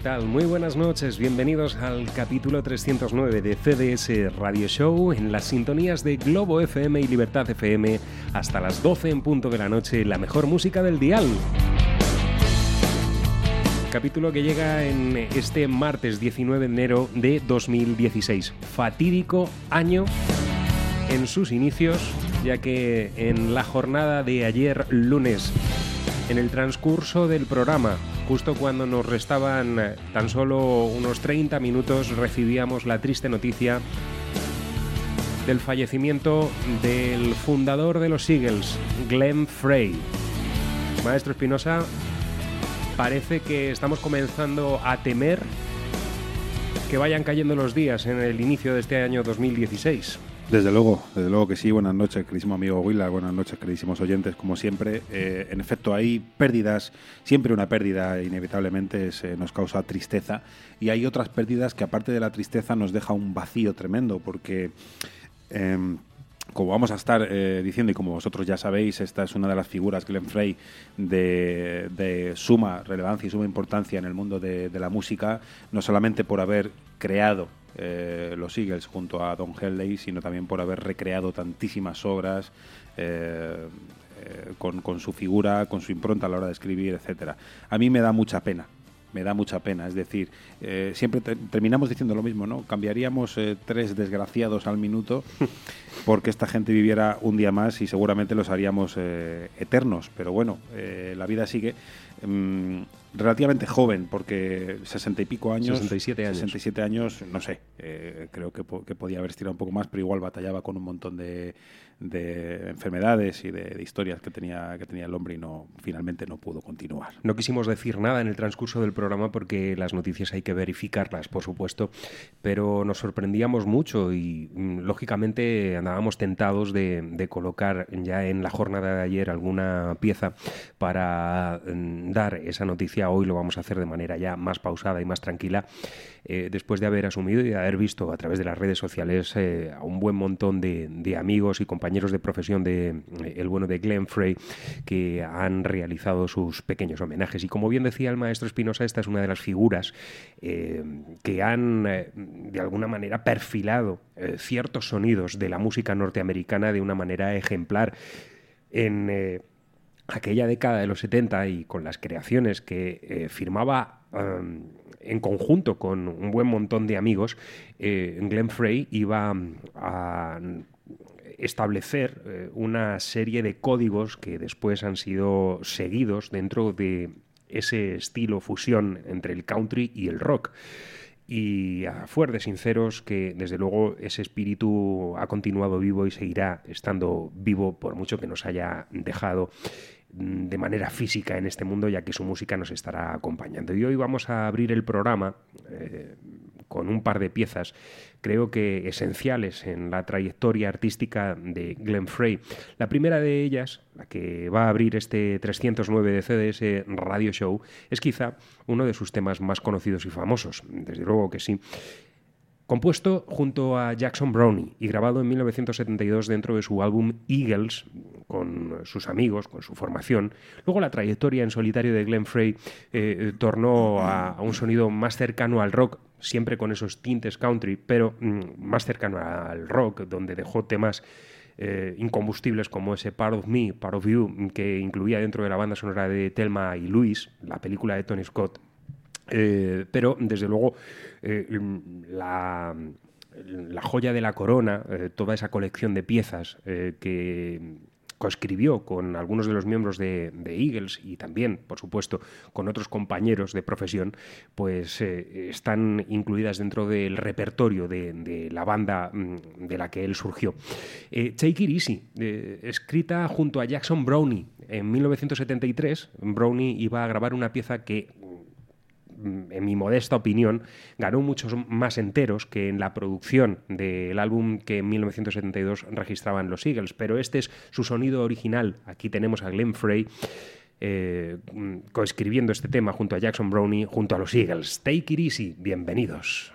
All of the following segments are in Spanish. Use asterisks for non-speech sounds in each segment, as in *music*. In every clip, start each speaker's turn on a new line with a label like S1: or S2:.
S1: ¿Qué tal? Muy buenas noches, bienvenidos al capítulo 309 de CDS Radio Show en las sintonías de Globo FM y Libertad FM hasta las 12 en punto de la noche, la mejor música del dial. Capítulo que llega en este martes 19 de enero de 2016. Fatídico año en sus inicios, ya que en la jornada de ayer lunes, en el transcurso del programa, justo cuando nos restaban eh, tan solo unos 30 minutos, recibíamos la triste noticia del fallecimiento del fundador de los Eagles, Glenn Frey. Maestro Espinosa, parece que estamos comenzando a temer que vayan cayendo los días en el inicio de este año 2016.
S2: Desde luego, desde luego que sí. Buenas noches, queridísimo amigo Willa. Buenas noches, queridísimos oyentes. Como siempre, eh, en efecto, hay pérdidas. Siempre una pérdida, inevitablemente, se nos causa tristeza. Y hay otras pérdidas que, aparte de la tristeza, nos deja un vacío tremendo, porque. em, como vamos a estar eh, diciendo y como vosotros ya sabéis, esta es una de las figuras, Glenn Frey, de, suma relevancia y suma importancia en el mundo de la música, no solamente por haber creado eh, los Eagles junto a Don Henley, sino también por haber recreado tantísimas obras eh, eh, con, con su figura, con su impronta a la hora de escribir, etcétera. A mí me da mucha pena me da mucha pena. Es decir, siempre te- terminamos diciendo lo mismo, ¿no? Cambiaríamos tres desgraciados al minuto *laughs* porque esta gente viviera un día más y seguramente los haríamos eternos. Pero bueno, la vida sigue. Mm, relativamente joven, porque sesenta y pico años.
S1: 67 años.
S2: 67 años, no sé. eh, creo que, que podía haber estirado un poco más, pero igual batallaba con un montón de, de enfermedades y de, de historias que tenía, que tenía el hombre y no finalmente no pudo continuar.
S1: No quisimos decir nada en el transcurso del programa porque las noticias hay que verificarlas, por supuesto, pero nos sorprendíamos mucho y mm, lógicamente andábamos tentados de, de colocar ya en la jornada de ayer alguna pieza para mm, dar esa noticia. Hoy lo vamos a hacer de manera ya más pausada y más tranquila, eh, después de haber asumido y haber visto a través de las redes sociales eh, a un buen montón de, de amigos y compañeros de profesión de eh, el bueno de Glenn Frey que han realizado sus pequeños homenajes. Y como bien decía el maestro Espinosa, esta es una de las figuras eh, que han eh, de alguna manera perfilado ciertos sonidos de la música norteamericana de una manera ejemplar en aquella década de los 70 y con las creaciones que firmaba en conjunto con un buen montón de amigos, eh, Glenn Frey iba mm, a establecer eh, una serie de códigos que después han sido seguidos dentro de ese estilo fusión entre el country y el rock. Y a fuer de sinceros que desde luego ese espíritu ha continuado vivo y seguirá estando vivo por mucho que nos haya dejado mm, de manera física en este mundo, ya que su música nos estará acompañando. Y hoy vamos a abrir el programa eh, con un par de piezas, creo que esenciales en la trayectoria artística de Glenn Frey. La primera de ellas, la que va a abrir este 309 de CDS Radio Show, es quizá uno de sus temas más conocidos y famosos, desde luego que sí. Compuesto junto a Jackson Brownie y grabado en 1972 dentro de su álbum Eagles, con sus amigos, con su formación. Luego la trayectoria en solitario de Glenn Frey eh, tornó a, a, un sonido más cercano al rock, siempre con esos tintes country, pero mm, más cercano al rock, donde dejó temas eh, incombustibles como ese Part of Me, Part of You, que incluía dentro de la banda sonora de Thelma y Luis, la película de Tony Scott. Eh, pero, desde luego, eh, la, la, joya de la corona, toda esa colección de piezas que
S3: coescribió con algunos de los miembros de, Eagles y también, por supuesto, con otros compañeros de profesión, pues eh, están incluidas dentro del repertorio de, la banda mm, de la que él surgió. Eh, Take It Easy, eh, escrita junto a Jackson Brownie en 1973, Brownie iba a grabar una pieza que en mi modesta opinión, ganó muchos más enteros que en la producción del álbum que en 1972 registraban los Eagles, pero este es su sonido original. Aquí tenemos a Glenn Frey. Eh, mm, coescribiendo este tema junto a Jackson Brownie, junto a los Eagles. Take it easy, bienvenidos.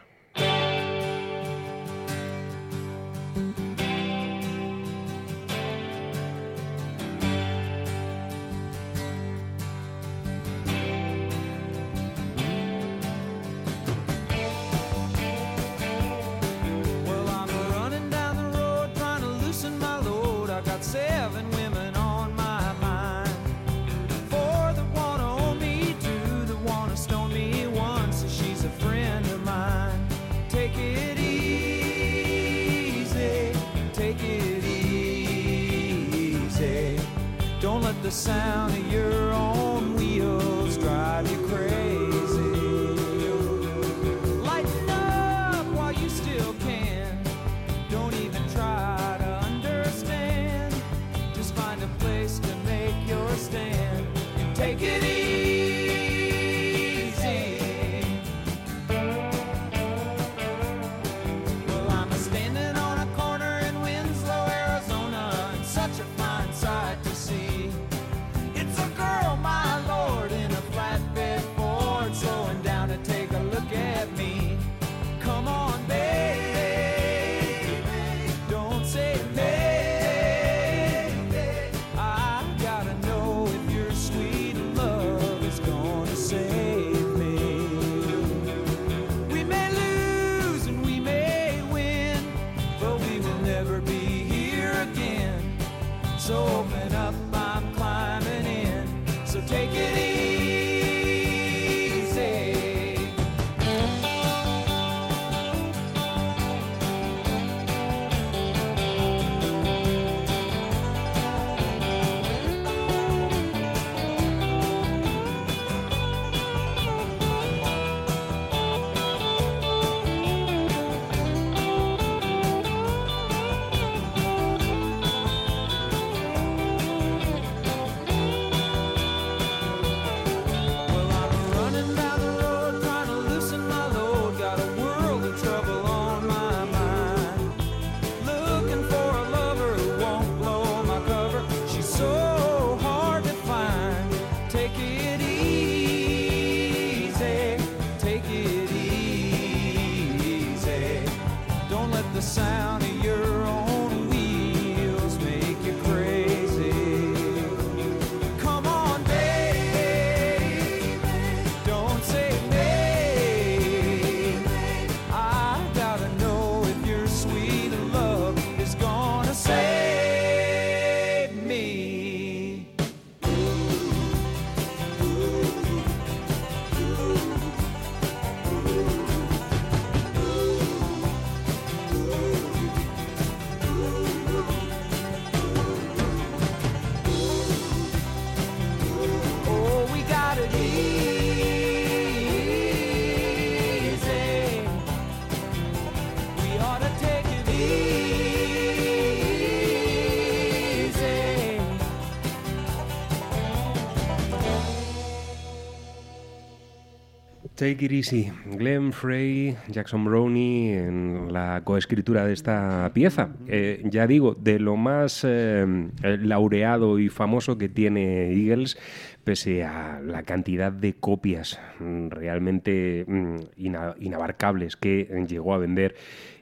S3: Take It Easy, Glenn Frey, Jackson Brownie en la coescritura de esta pieza. Eh, ya digo, de lo más eh, laureado y famoso que tiene Eagles, pese a la cantidad de copias mm, realmente mm, inabarcables que llegó a vender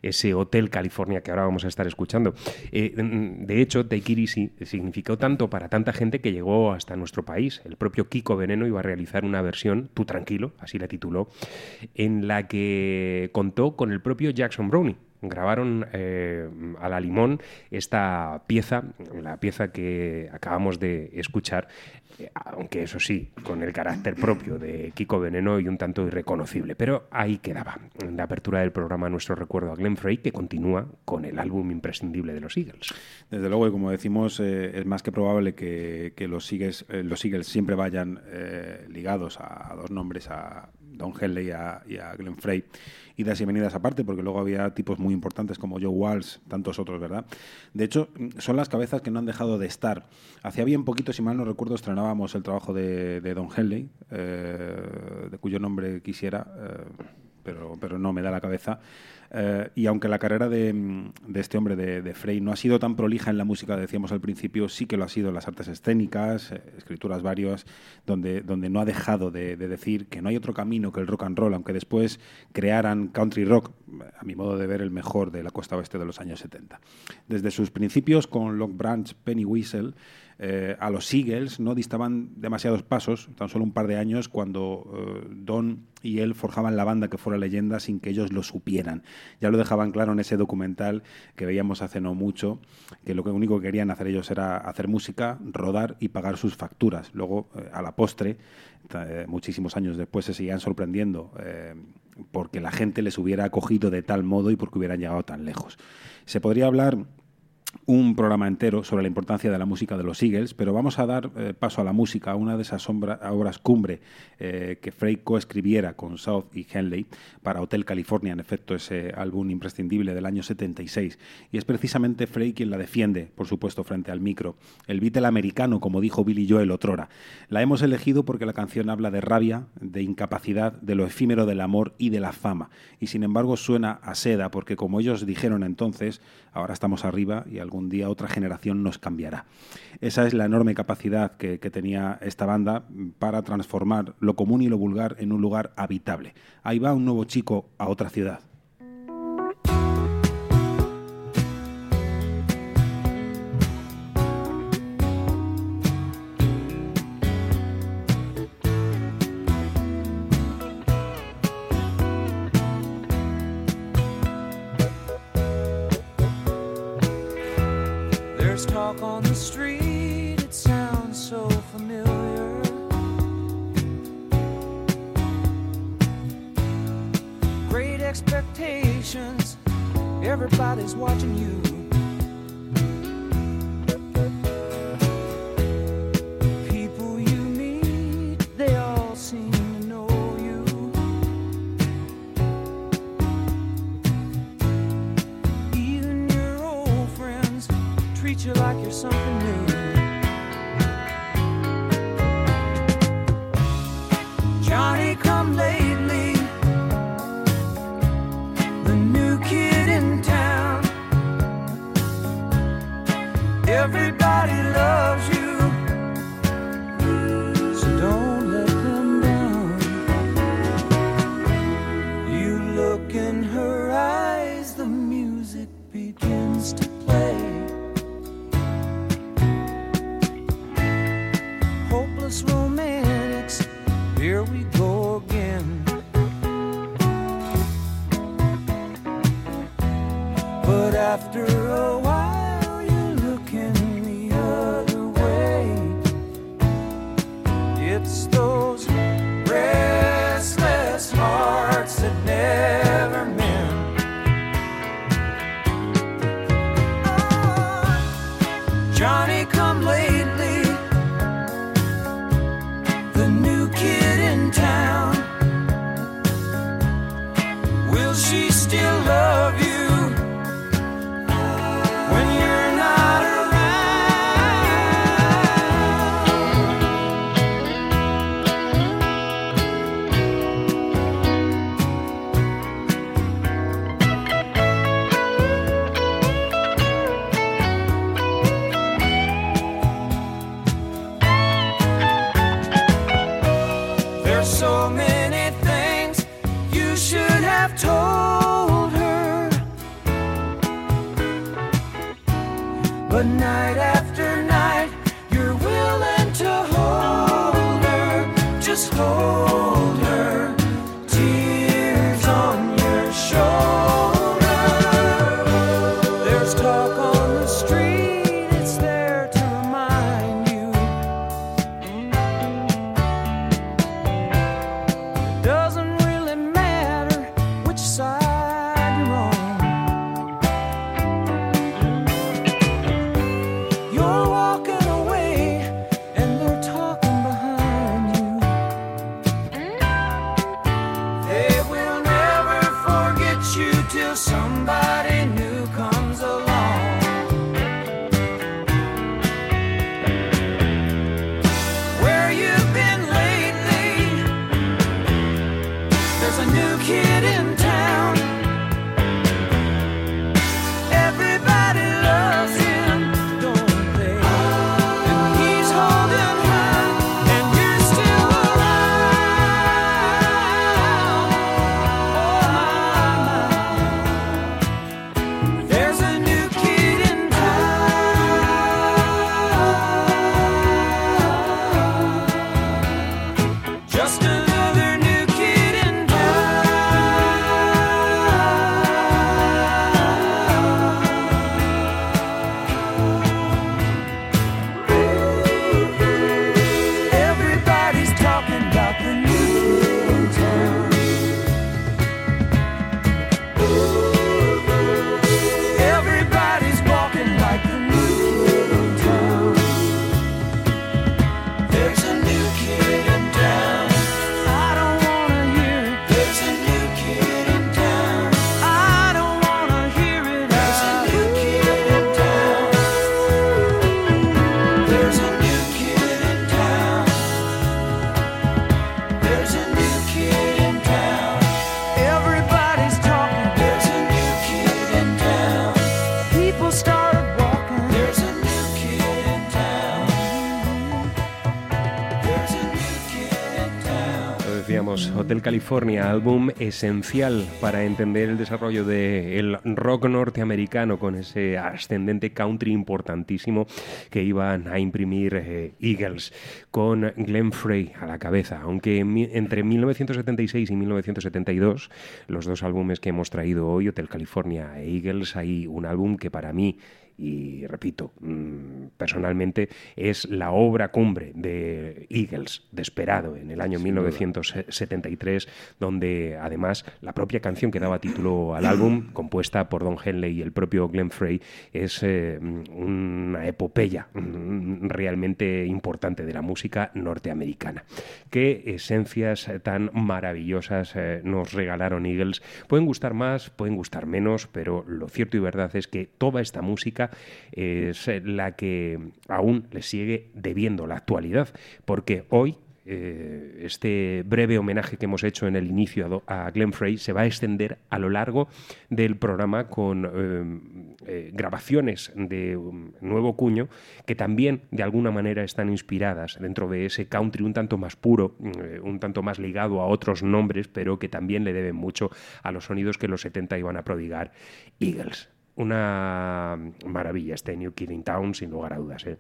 S3: ese Hotel California que ahora vamos a estar escuchando. Eh, de hecho, Take It Easy significó tanto para tanta gente que llegó hasta nuestro país. El propio Kiko Veneno iba a realizar una versión, Tú tranquilo, así la tituló, en la que contó con el propio Jackson Brownie
S1: grabaron eh, a la limón esta pieza, la pieza que acabamos de escuchar, aunque eso sí, con el carácter propio de Kiko Veneno y un tanto irreconocible. Pero ahí quedaba, en la apertura del programa, nuestro recuerdo a Glenn Frey, que continúa con el álbum imprescindible de los Eagles.
S2: Desde luego, y como decimos, eh, es más que probable que, que los, Eagles, eh, los Eagles siempre vayan eh, ligados a dos nombres, a Don Henley y a, y Glenn Frey. Idas y venidas aparte, porque luego había tipos muy importantes como Joe Walsh, tantos otros, ¿verdad? De hecho, son las cabezas que no han dejado de estar. Hacía bien poquito, si mal no recuerdo, estrenábamos el trabajo de, de Don Henley, eh, de cuyo nombre quisiera, eh, pero, pero no me da la cabeza. Eh, y aunque la carrera de, de este hombre, de, Frey, no ha sido tan prolija en la música, decíamos al principio, sí que lo ha sido en las artes escénicas, eh, escrituras varias, donde, donde no ha dejado de, de, decir que no hay otro camino que el rock and roll, aunque después crearan country rock, a mi modo de ver, el mejor de la costa oeste de los años 70. Desde sus principios con Lock Branch, Penny Whistle, eh, a los Eagles no distaban demasiados pasos, tan solo un par de años, cuando eh, Don y él forjaban la banda que fuera leyenda sin que ellos lo supieran. Ya lo dejaban claro en ese documental que veíamos hace no mucho, que lo único que querían hacer ellos era hacer música, rodar y pagar sus facturas. Luego, eh, a la postre, muchísimos años después, se seguían sorprendiendo porque la gente les hubiera acogido de tal modo y porque hubieran llegado tan lejos. Se podría hablar un programa entero sobre la importancia de la música de los Eagles, pero vamos a dar eh, paso a la música, a una de esas obras cumbre eh, que Frey coescribiera con South y Henley para Hotel California, en efecto, ese álbum imprescindible del año 76. Y es precisamente Frey quien la defiende, por supuesto, frente al micro. El Beatle americano, como dijo Billy Joel otrora. La hemos elegido porque la canción habla de rabia, de incapacidad, de lo efímero del amor y de la fama. Y sin embargo suena a seda, porque como ellos dijeron entonces, ahora estamos arriba y algún día otra generación nos cambiará. Esa es la enorme capacidad que, que, tenía esta banda para transformar lo común y lo vulgar en un lugar habitable. Ahí va un nuevo chico a otra ciudad.
S1: Hotel California, álbum esencial para entender el desarrollo del rock norteamericano con ese ascendente country importantísimo que iban a imprimir eh, Eagles, con Glenn Frey a la cabeza. Aunque entre 1976 y 1972, los dos álbumes que hemos traído hoy, Hotel California e Eagles, hay un álbum que para mí y repito, mm, personalmente es la obra cumbre de Eagles, Desperado, en el año 1973, donde además la propia canción que daba título al álbum, *clears throat* compuesta por Don Henley y el propio Glenn Frey, es eh, una epopeya mm, realmente importante de la música norteamericana. Qué esencias tan maravillosas eh, nos regalaron Eagles. Pueden gustar más, pueden gustar menos, pero lo cierto y verdad es que toda esta música es la que aún le sigue debiendo la actualidad, porque hoy eh, este breve homenaje que hemos hecho en el inicio a, Glenn Frey se va a extender a lo largo del programa con eh, eh, grabaciones de nuevo cuño que también de alguna manera están inspiradas dentro de ese country un tanto más puro, un tanto más ligado a otros nombres, pero que también le deben mucho a los sonidos que los 70 iban a prodigar. Eagles una maravilla este New Kid in Town, sin lugar a dudas. ¿eh?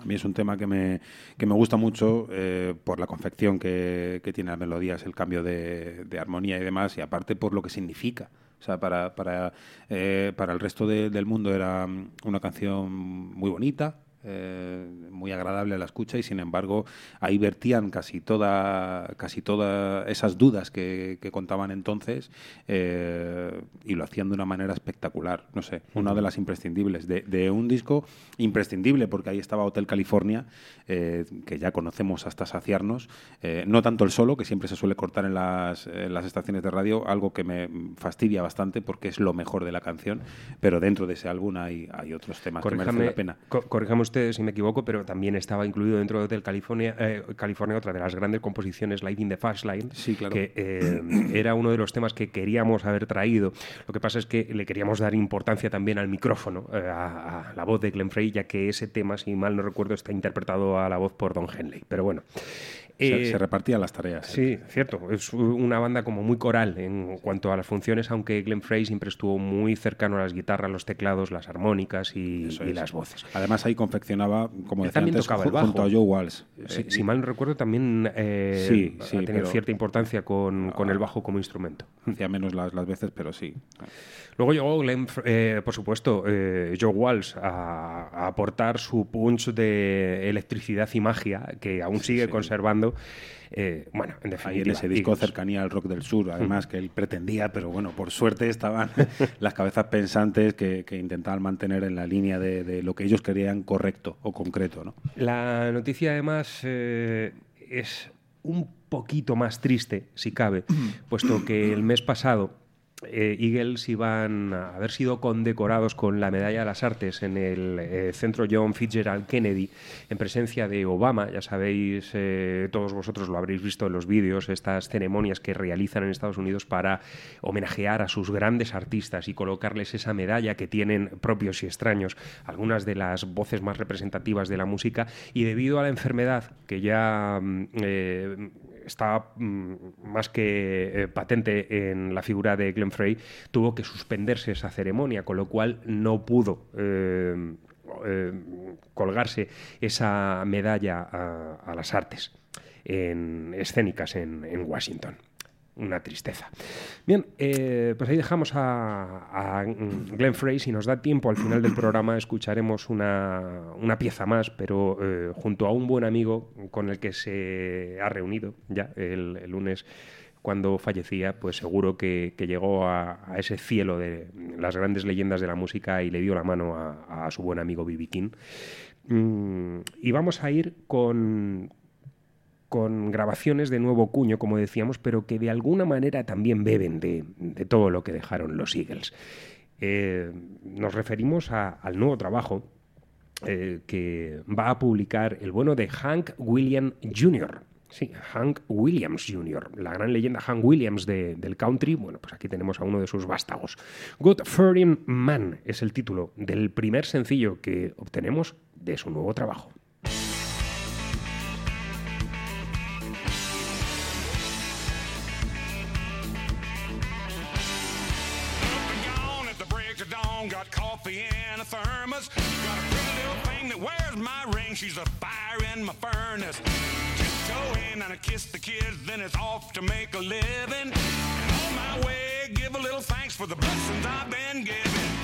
S2: A mí es un tema que me, que me gusta mucho eh, por la confección que, que, tiene las melodías, el cambio de, armonía y demás, y aparte por lo que significa. O sea, para, para, eh, para el resto de, del mundo era una canción muy bonita, eh, muy agradable a la escucha y sin embargo ahí vertían casi toda casi todas esas dudas que, que contaban entonces eh, y lo hacían de una manera espectacular. No sé una de las imprescindibles de, de un disco imprescindible porque ahí estaba Hotel California eh, que ya conocemos hasta saciarnos eh, no tanto el solo que siempre se suele cortar en las, en las estaciones de radio algo que me fastidia bastante porque es lo mejor de la canción pero dentro de ese álbum hay, hay otros temas que merecen la pena.
S1: co corrijamos usted si me equivoco, pero también estaba incluido dentro de Hotel California, eh, California otra de las grandes composiciones, Light in the Fast Line,
S2: sí, claro.
S1: que eh, era uno de los temas que queríamos haber traído. Lo que pasa es que le queríamos dar importancia también al micrófono, eh, a, a, la voz de Glenn Frey, ya que ese tema, si mal no recuerdo, está interpretado a la voz por Don Henley. Pero bueno.
S2: Se, se, repartían las tareas.
S1: Sí, cierto. Es una banda como muy coral en cuanto a las funciones, aunque Glenn Frey siempre estuvo muy cercano a las guitarras, los teclados, las armónicas y, las voces.
S2: Además ahí confeccionaba, como decía
S1: también
S2: antes,
S1: tocaba el bajo.
S2: junto a Joe Walsh.
S1: Si,
S2: Eh,
S1: si mal no recuerdo, también eh,
S2: Sí, sí,
S1: ha tenido
S2: pero-
S1: cierta importancia con, con el bajo como instrumento.
S2: Hacía menos las, las veces, pero sí.
S1: Luego llegó Glenn, eh, por supuesto, eh, Joe Walsh a, a aportar su punch de electricidad y magia que aún sigue
S2: sí.
S1: conservando. Eh, bueno, en
S2: Ahí
S1: definitiva.
S2: en ese disco cercanía al rock del sur, además que él pretendía, pero bueno, por suerte estaban *laughs* las cabezas pensantes que, que intentaban mantener en la línea de, de lo que ellos querían correcto o concreto, ¿no?
S1: La noticia, además, eh, es un poquito más triste, si cabe, *clears throat* puesto que el mes pasado eh, Eagles iban a haber sido condecorados con la Medalla de las Artes en el eh, Centro John Fitzgerald Kennedy, en presencia de Obama. Ya sabéis, eh, todos vosotros lo habréis visto en los vídeos, estas ceremonias que realizan en Estados Unidos para homenajear a sus grandes artistas y colocarles esa medalla que tienen propios y extraños, algunas de las voces más representativas de la música, y debido a la enfermedad que ya mm, eh, está mm, más que eh, patente en la figura de Glenn Frey, tuvo que suspenderse esa ceremonia, con lo cual no pudo eh, eh, colgarse esa medalla a, las artes en, escénicas en Washington una tristeza. Bien, eh, pues ahí dejamos a, a, Glenn Frey. Si nos da tiempo al final del programa, escucharemos una, una pieza más, pero eh, junto a un buen amigo con el que se ha reunido ya el, lunes cuando fallecía, pues seguro que, llegó a, ese cielo de las grandes leyendas de la música y le dio la mano a, su buen amigo B.B. King. Mm, y vamos a ir con, con grabaciones de nuevo cuño, como decíamos, pero que de alguna manera también beben de, todo lo que dejaron los Eagles. Eh, nos referimos al nuevo trabajo eh, que va a publicar el bueno de Hank Williams Jr. Sí, Hank Williams Jr., la gran leyenda Hank Williams de, del country. Bueno, pues aquí tenemos a uno de sus vástagos. Good Furring Man es el título del primer sencillo que obtenemos de su nuevo trabajo.
S4: Coffee in a thermos. Got a pretty little thing that wears my ring. She's a fire in my furnace. Tiptoe in and I kiss the kids, then it's off to make a living. And on my way, give a little thanks for the blessings I've been given.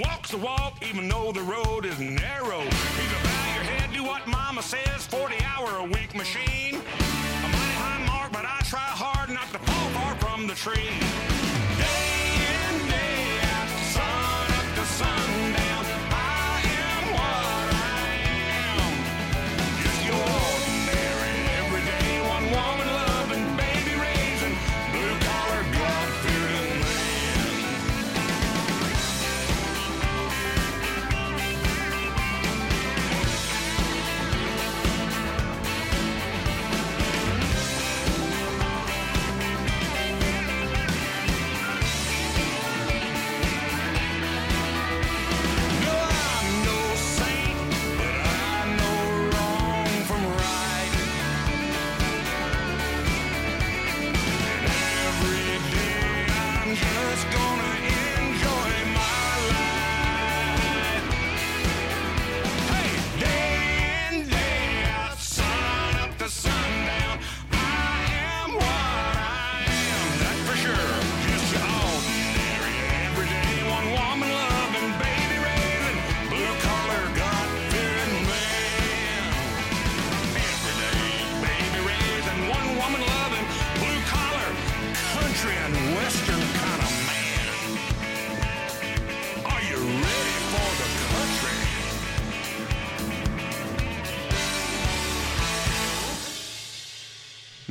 S4: Walks the walk, even though the road is narrow. A bow your head, do what mama says, 40 hour a week machine. A mighty high mark, but I try hard not to fall far from the tree. Day in, day out, sun up to sundown.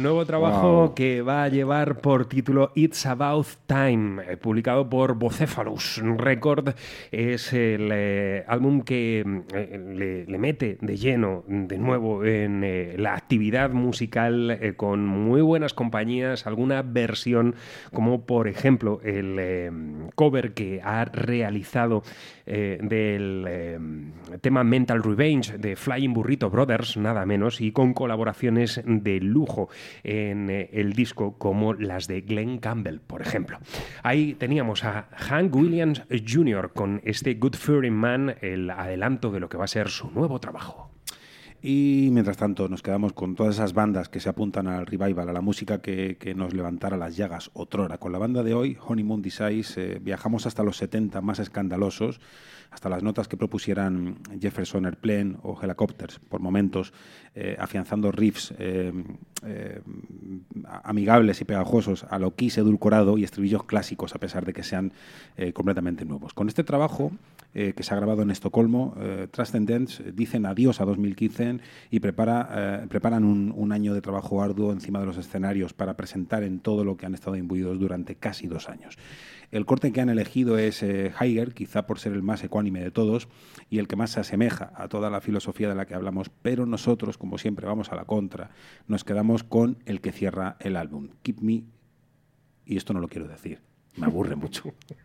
S1: Nuevo trabajo
S2: Wow.
S1: que va a llevar por título It's About Time, eh, publicado por Bocephalus Record. Es el eh, álbum que mm, eh, le, le mete de lleno de nuevo en eh, la actividad musical con muy buenas compañías, alguna versión como por ejemplo el cover que ha realizado eh, del eh, tema Mental Revenge de Flying Burrito Brothers, nada menos, y con colaboraciones de lujo en eh, el disco como las de Glenn Campbell, por ejemplo. Ahí teníamos a Hank Williams Jr. con este Good Fearing Man, el adelanto de lo que va a ser su nuevo trabajo.
S2: Y mientras tanto nos quedamos con todas esas bandas que se apuntan al revival, a la música que, nos levantara las llagas otrora. Con la banda de hoy, Honeymoon Desires, eh, viajamos hasta los 70 más escandalosos, hasta las notas que propusieran Jefferson Airplane o Helicopters, por momentos, eh, afianzando riffs eh, eh, amigables y pegajosos a lo Kiss edulcorado y estribillos clásicos, a pesar de que sean completamente nuevos. Con este trabajo, eh, que se ha grabado en Estocolmo, eh, Transcendence eh, dicen adiós a 2015 y prepara, eh, preparan un, un año de trabajo arduo encima de los escenarios para presentar en todo lo que han estado imbuidos durante casi dos años. El corte que han elegido es eh, Heiger, quizá por ser el más ecuánime de todos y el que más se asemeja a toda la filosofía de la que hablamos, pero nosotros, como siempre, vamos a la contra. Nos quedamos con el que cierra el álbum, Keep Me, y esto no lo quiero decir, me aburre mucho. *laughs*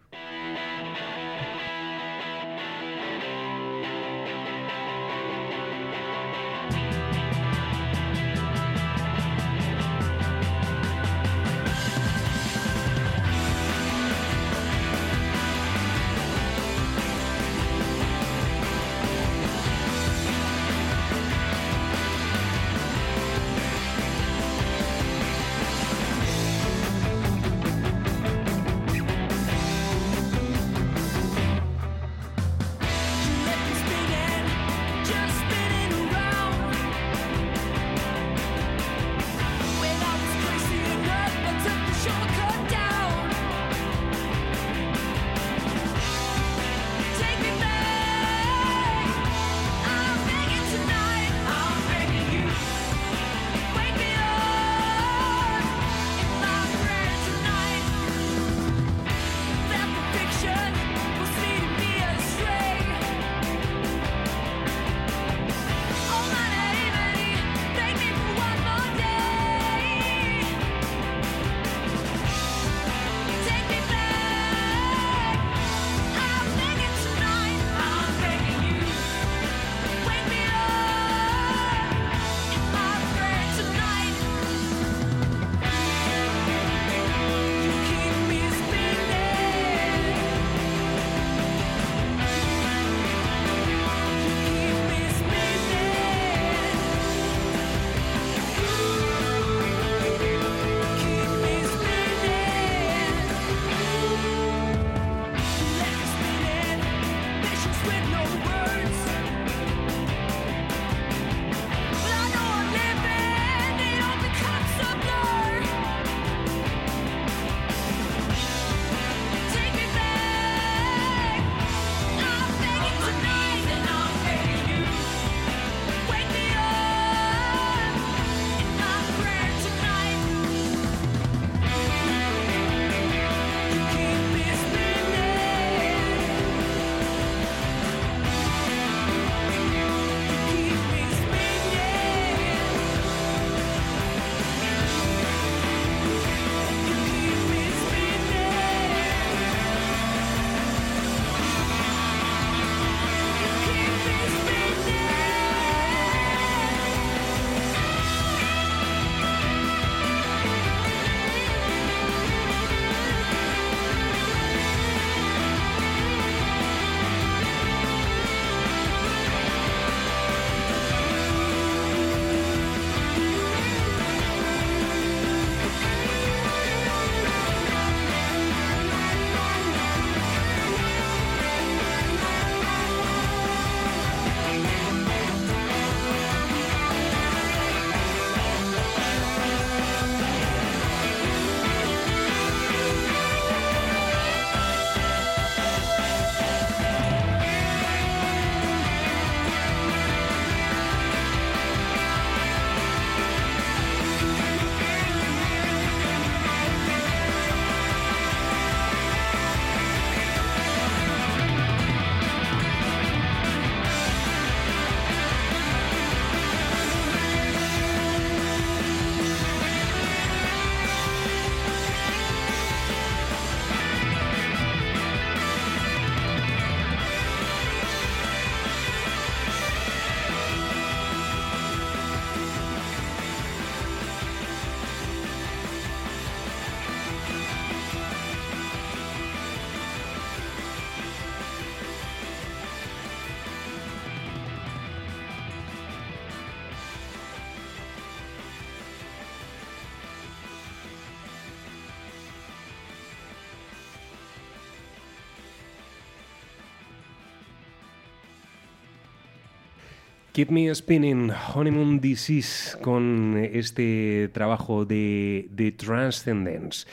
S5: Keep
S6: Me Spinning, Honeymoon Disease, con este trabajo de, de Transcendence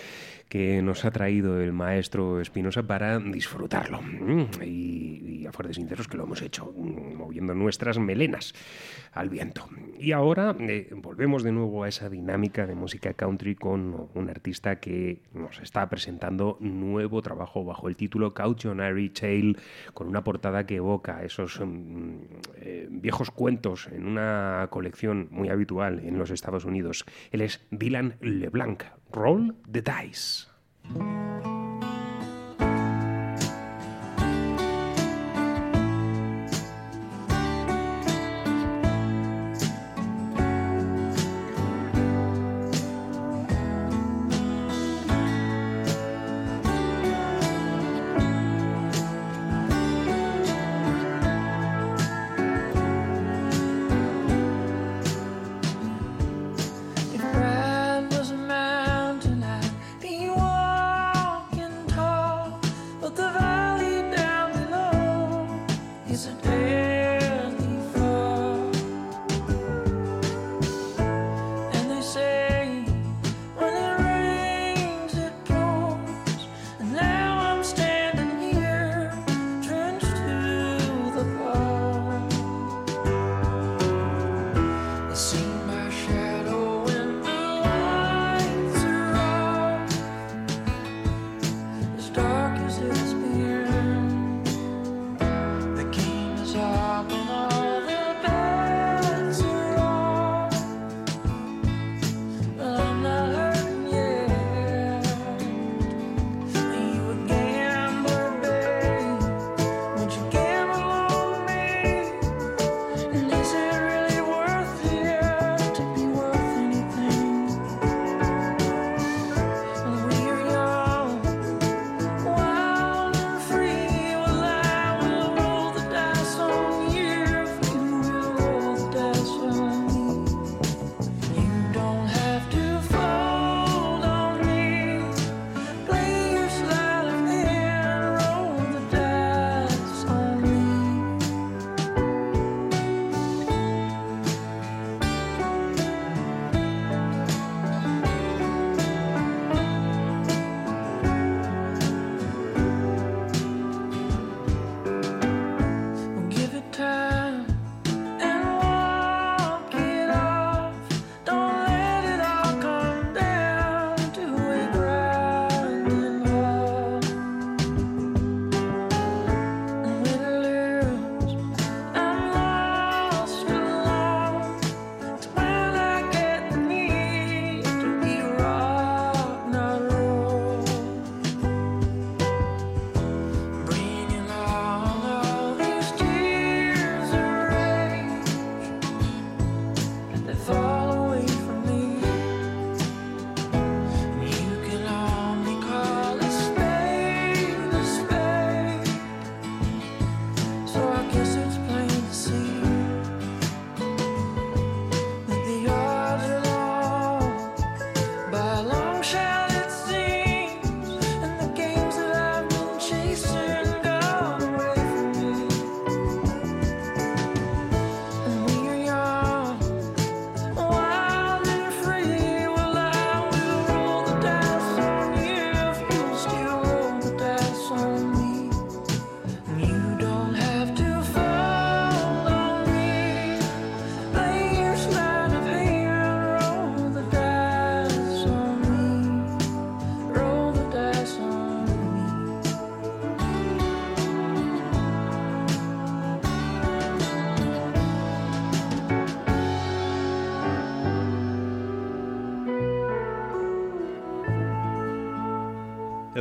S6: que nos ha traído el maestro Espinosa para disfrutarlo. Mm, Y, y a fuertes sinceros que lo hemos hecho, mm, moviendo nuestras melenas al viento. Y ahora eh, volvemos de nuevo a esa dinámica de música country con un artista que nos está presentando nuevo trabajo bajo el título Cautionary Tale, con una portada que evoca esos mm, eh, viejos cuentos en una colección muy habitual en los Estados Unidos. Él es Dylan LeBlanc. Roll the Dice.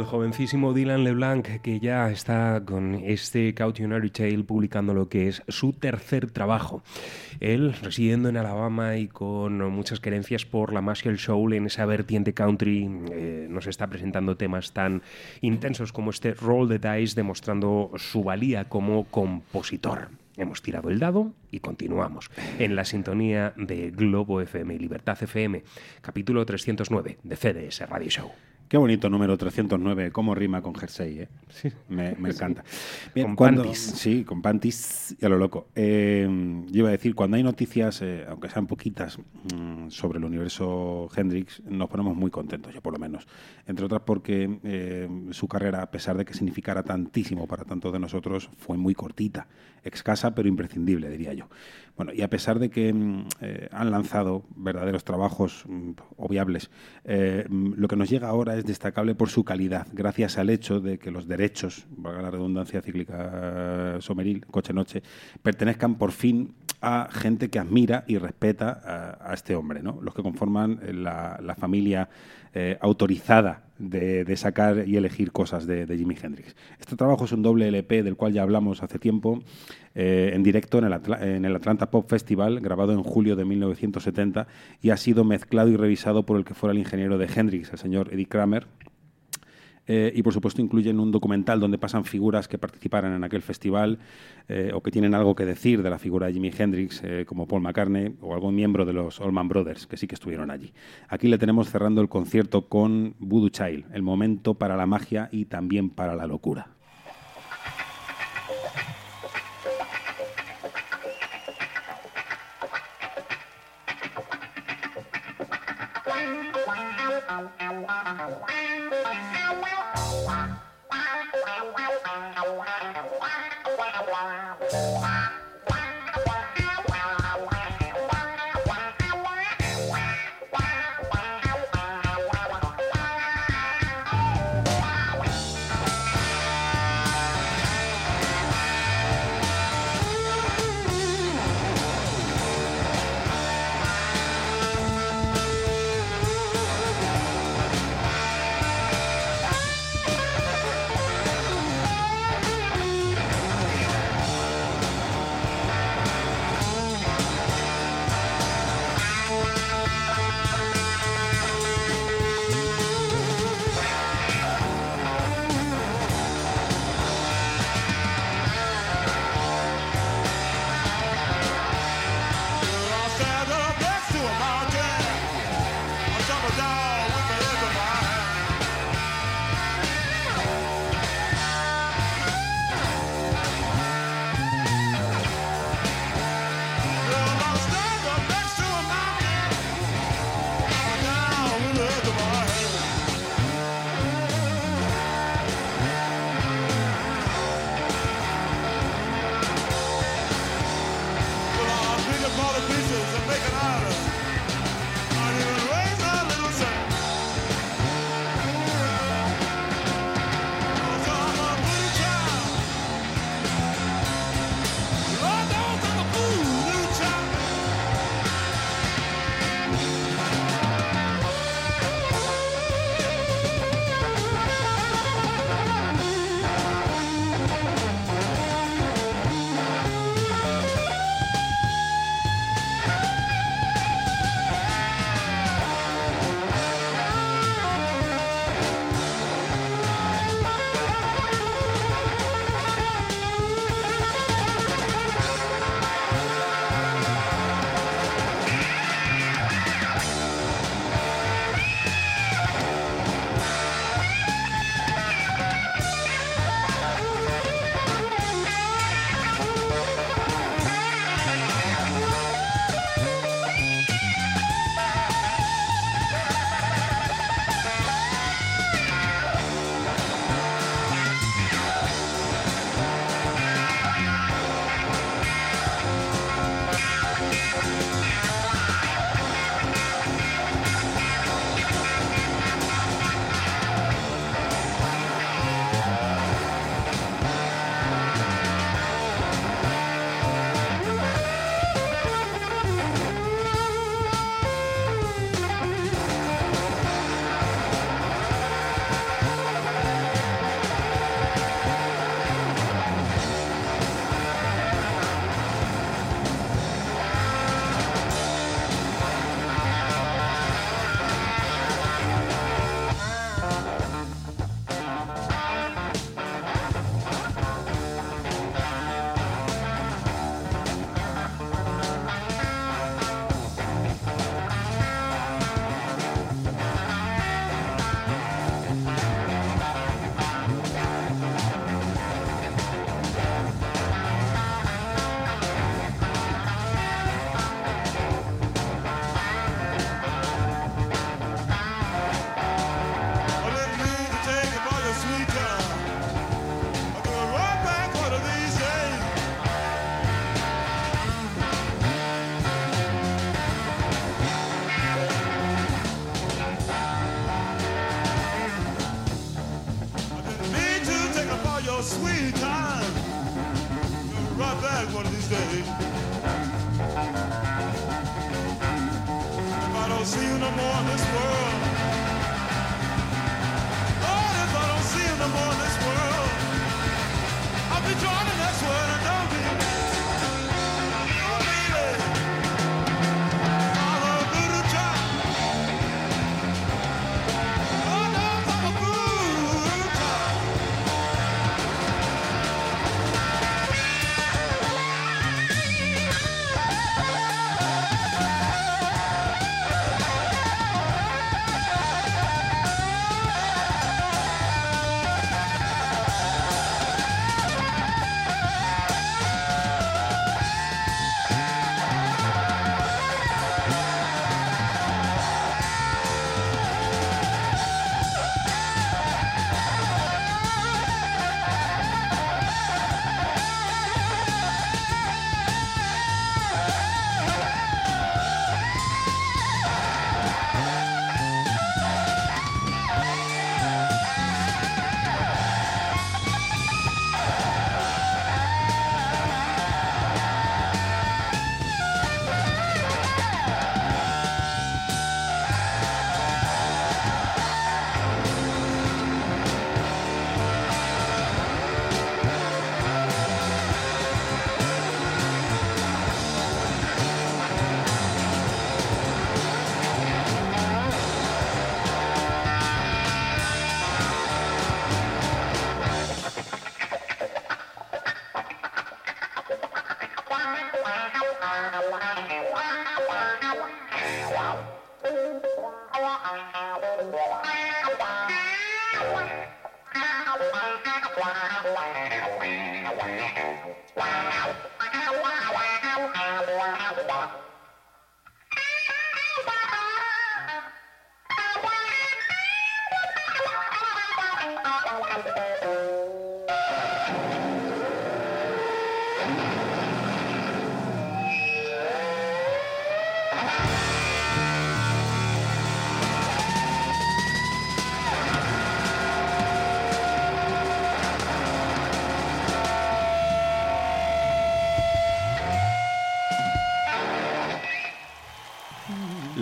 S6: El jovencísimo Dylan LeBlanc, que ya está con este Cautionary Tale publicando lo que es su tercer trabajo. Él, residiendo en Alabama y con muchas querencias por la Marshall Soul en esa vertiente country, eh, nos está presentando temas tan intensos como este Roll the Dice, demostrando su valía como compositor. Hemos tirado el dado y continuamos en la sintonía de Globo FM y Libertad FM, capítulo 309 de FDS Radio Show.
S2: Qué bonito número 309, cómo rima con jersey, ¿eh? Me, me encanta. Bien,
S1: Con
S2: cuando-
S1: panties.
S2: Sí, con panties y a lo loco. Eh, yo iba a decir, cuando hay noticias, eh, aunque sean poquitas, mm, sobre el universo Hendrix, nos ponemos muy contentos, yo por lo menos. Entre otras porque eh, su carrera, a pesar de que significara tantísimo para tantos de nosotros, fue muy cortita, escasa pero imprescindible, diría yo. Bueno, y a pesar de que mm, eh, han lanzado verdaderos trabajos mm, obviables, eh, mm, lo que nos llega ahora es destacable por su calidad, gracias al hecho de que los derechos, valga la redundancia cíclica someril, coche-noche, pertenezcan por fin a gente que admira y respeta a, este hombre, ¿no? los que conforman eh, la, familia eh, autorizada de, de sacar y elegir cosas de, Jimi Hendrix. Este trabajo es un doble LP del cual ya hablamos hace tiempo, eh, en directo en el, en el Atlanta Pop Festival, grabado en julio de 1970, y ha sido mezclado y revisado por el que fuera el ingeniero de Hendrix, el señor Eddie Kramer, eh, y por supuesto incluyen un documental donde pasan figuras que participaron en aquel festival eh, o que tienen algo que decir de la figura de Jimi Hendrix, eh, como Paul McCartney o algún miembro de los Allman Brothers, que sí que estuvieron allí. Aquí le tenemos cerrando el concierto con Voodoo Child, el momento para la magia y también para la locura.
S4: Wow.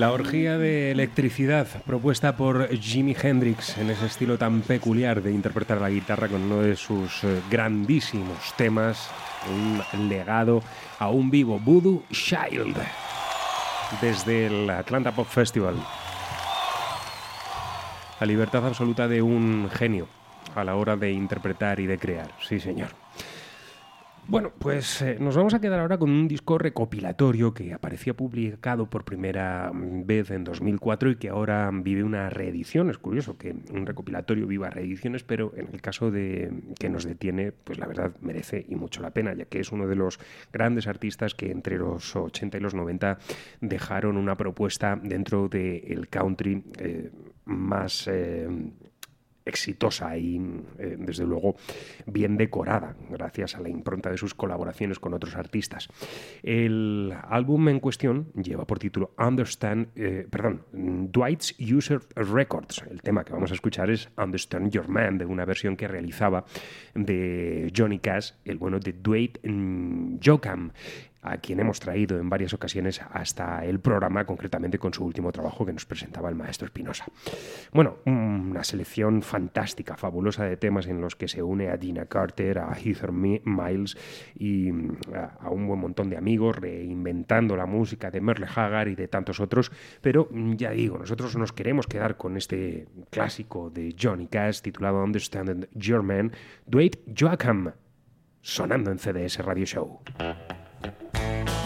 S1: La orgía de electricidad propuesta por Jimi Hendrix en ese estilo tan peculiar de interpretar la guitarra con uno de sus eh, grandísimos temas, un legado aún vivo, Voodoo Child, desde el Atlanta Pop Festival. La libertad absoluta de un genio a la hora de interpretar y de crear, sí señor. Bueno, pues eh, nos vamos a quedar ahora con un disco recopilatorio que aparecía publicado por primera mm, vez en 2004 y que ahora vive una reedición. Es curioso que un recopilatorio viva reediciones, pero en el caso de que nos detiene, pues la verdad merece y mucho la pena, ya que es uno de los grandes artistas que entre los 80 y los 90 dejaron una propuesta dentro del country eh, más... eh, exitosa y eh, desde luego bien decorada gracias a la impronta de sus colaboraciones con otros artistas. El álbum en cuestión lleva por título Understand, eh, perdón, Dwight's User Records. El tema que vamos a escuchar es Understand Your Man de una versión que realizaba de Johnny Cash, el bueno de Dwight mm, Jocham a quien hemos traído en varias ocasiones hasta el programa, concretamente con su último trabajo que nos presentaba el maestro Espinosa. Bueno, una selección fantástica, fabulosa de temas en los que se une a Dina Carter, a Heather Mi- Miles y a, un buen montón de amigos, reinventando la música de Merle Haggard y de tantos otros, pero ya digo, nosotros nos queremos quedar con este clásico de Johnny Cash titulado Understand Your Man, Dwight Joachim, sonando en CDS Radio Show.
S4: Música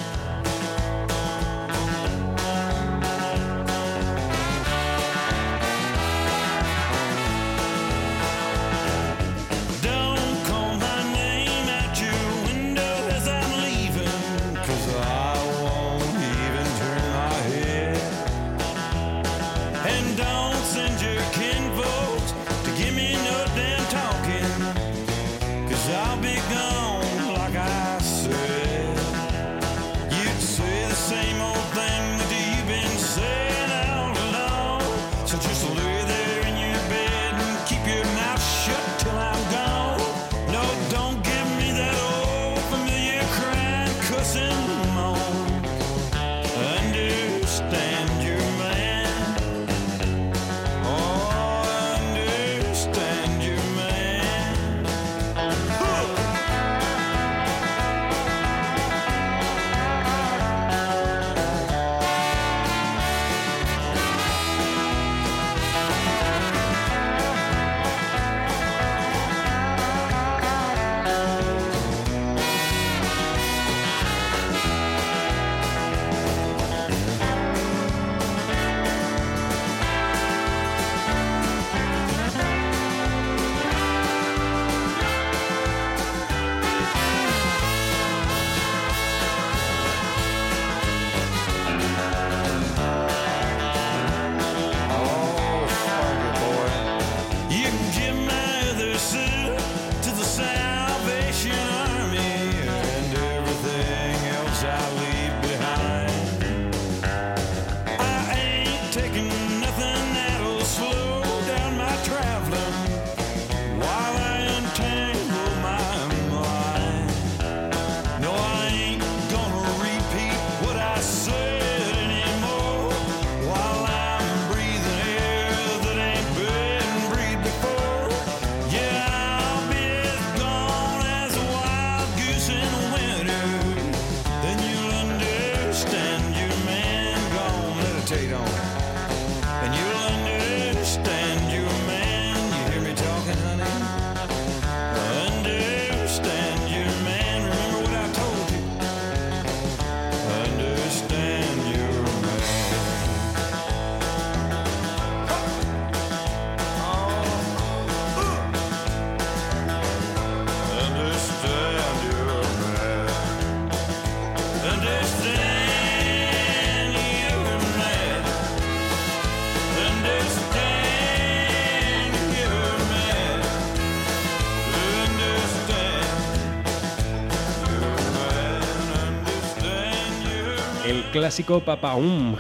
S1: clásico Papaum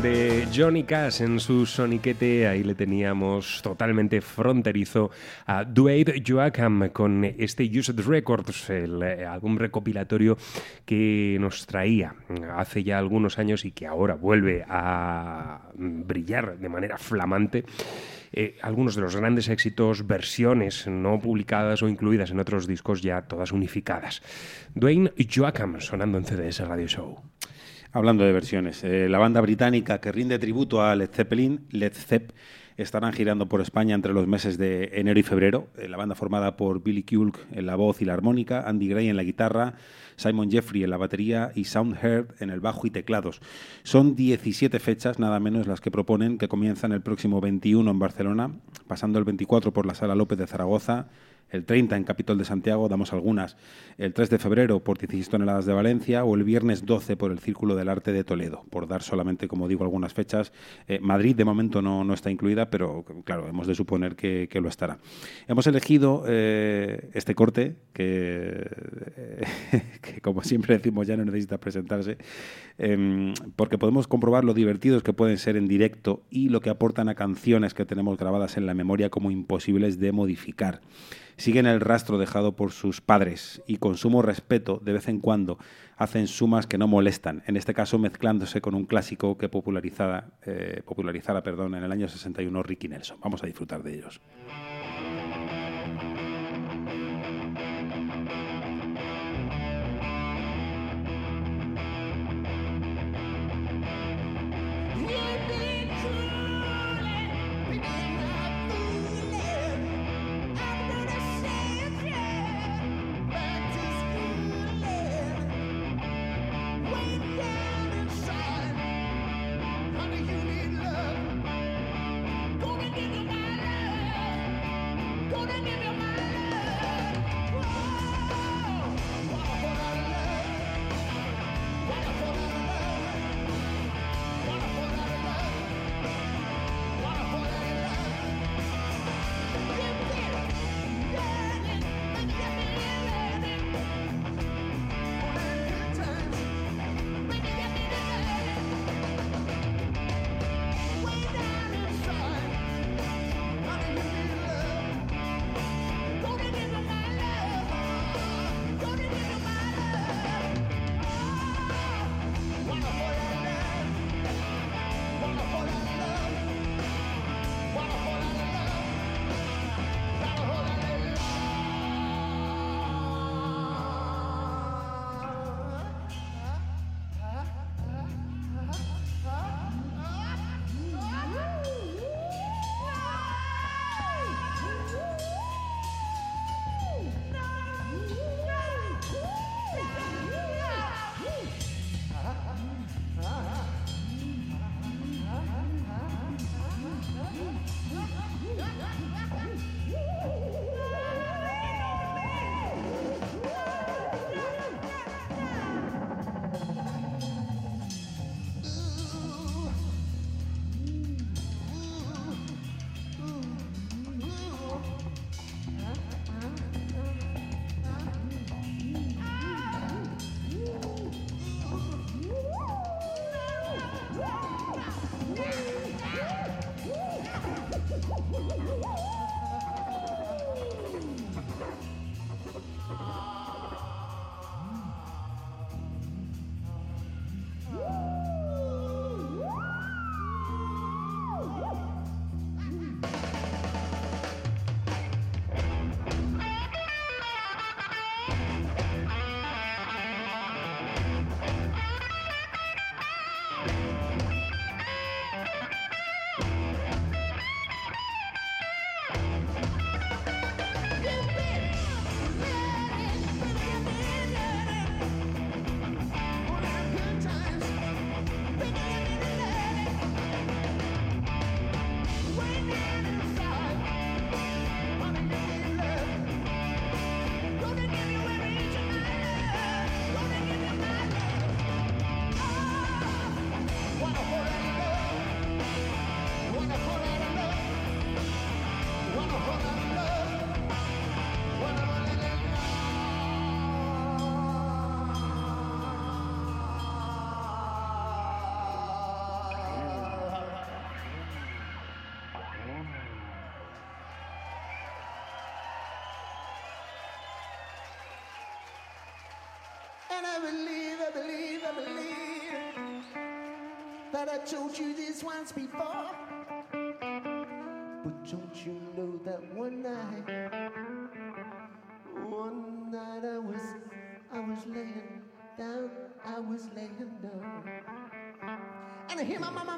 S1: de Johnny Cash en su soniquete. Ahí le teníamos totalmente fronterizo a Dwayne Joachim con este Used Records, el eh, álbum recopilatorio que nos traía hace ya algunos años y que ahora vuelve a brillar de manera flamante. Eh, algunos de los grandes éxitos, versiones no publicadas o incluidas en otros discos ya todas unificadas. Dwayne Joachim sonando en CDS Radio Show.
S2: Hablando de versiones, eh, la banda británica que rinde tributo a Led Zeppelin, Led Zepp, estarán girando por España entre los meses de enero y febrero. Eh, la banda formada por Billy Kulk en la voz y la armónica, Andy Gray en la guitarra, Simon Jeffrey en la batería y Soundhead en el bajo y teclados. Son 17 fechas, nada menos, las que proponen, que comienzan el próximo 21 en Barcelona, pasando el 24 por la Sala López de Zaragoza, el 30 en Capitol de Santiago, damos algunas, el 3 de febrero por 16 toneladas de Valencia o el viernes 12 por el Círculo del Arte de Toledo, por dar solamente, como digo, algunas fechas. Eh, Madrid de momento no, no, está incluida, pero claro, hemos de suponer que, que lo estará. Hemos elegido eh, este corte, que, *laughs* que, como siempre decimos ya no necesita presentarse, eh, porque podemos comprobar lo divertidos que pueden ser en directo y lo que aportan a canciones que tenemos grabadas en la memoria como imposibles de modificar siguen el rastro dejado por sus padres y con sumo respeto de vez en cuando hacen sumas que no molestan, en este caso mezclándose con un clásico que popularizara, eh, popularizara perdón, en el año 61 Ricky Nelson. Vamos a disfrutar de ellos.
S7: And I believe, I believe, I believe that I told you this once before. But don't you know that one night, one night I was, I was laying down, I was laying down. And I hear my mama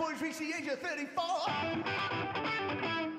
S7: boys reach the age of 34.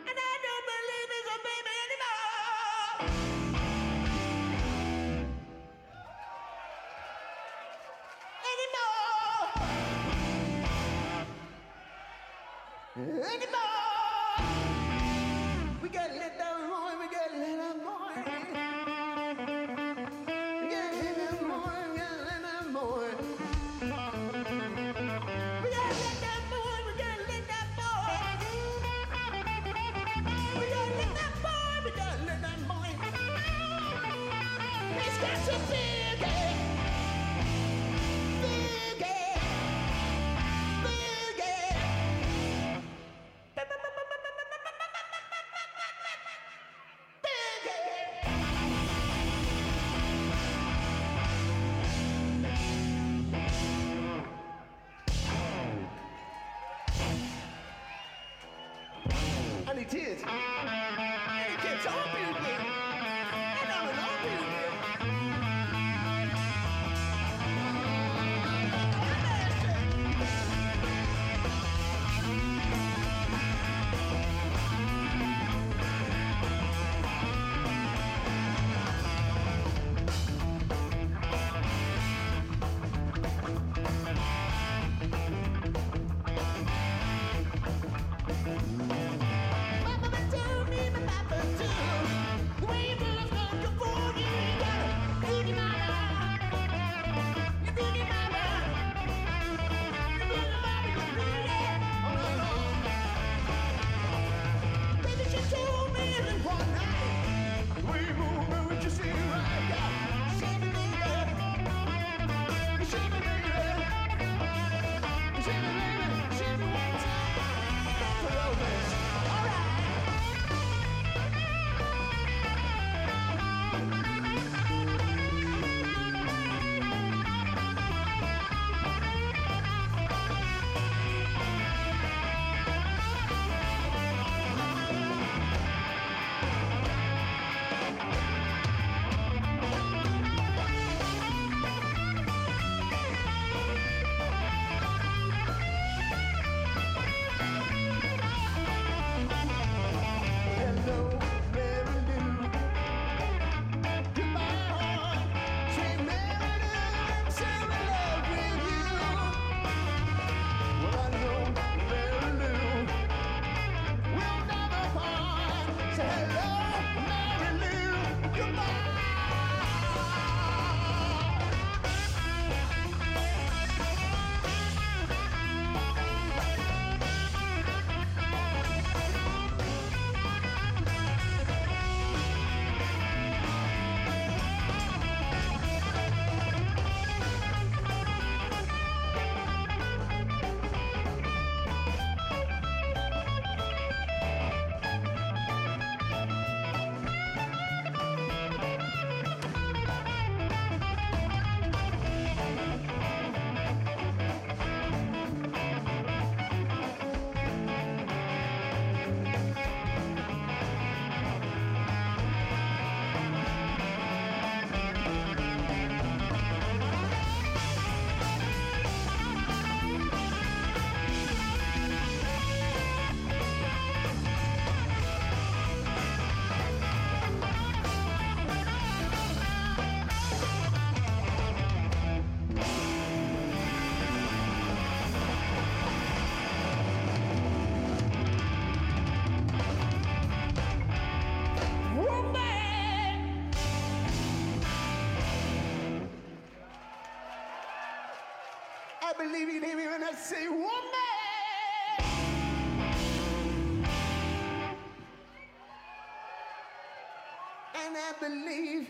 S7: Believe.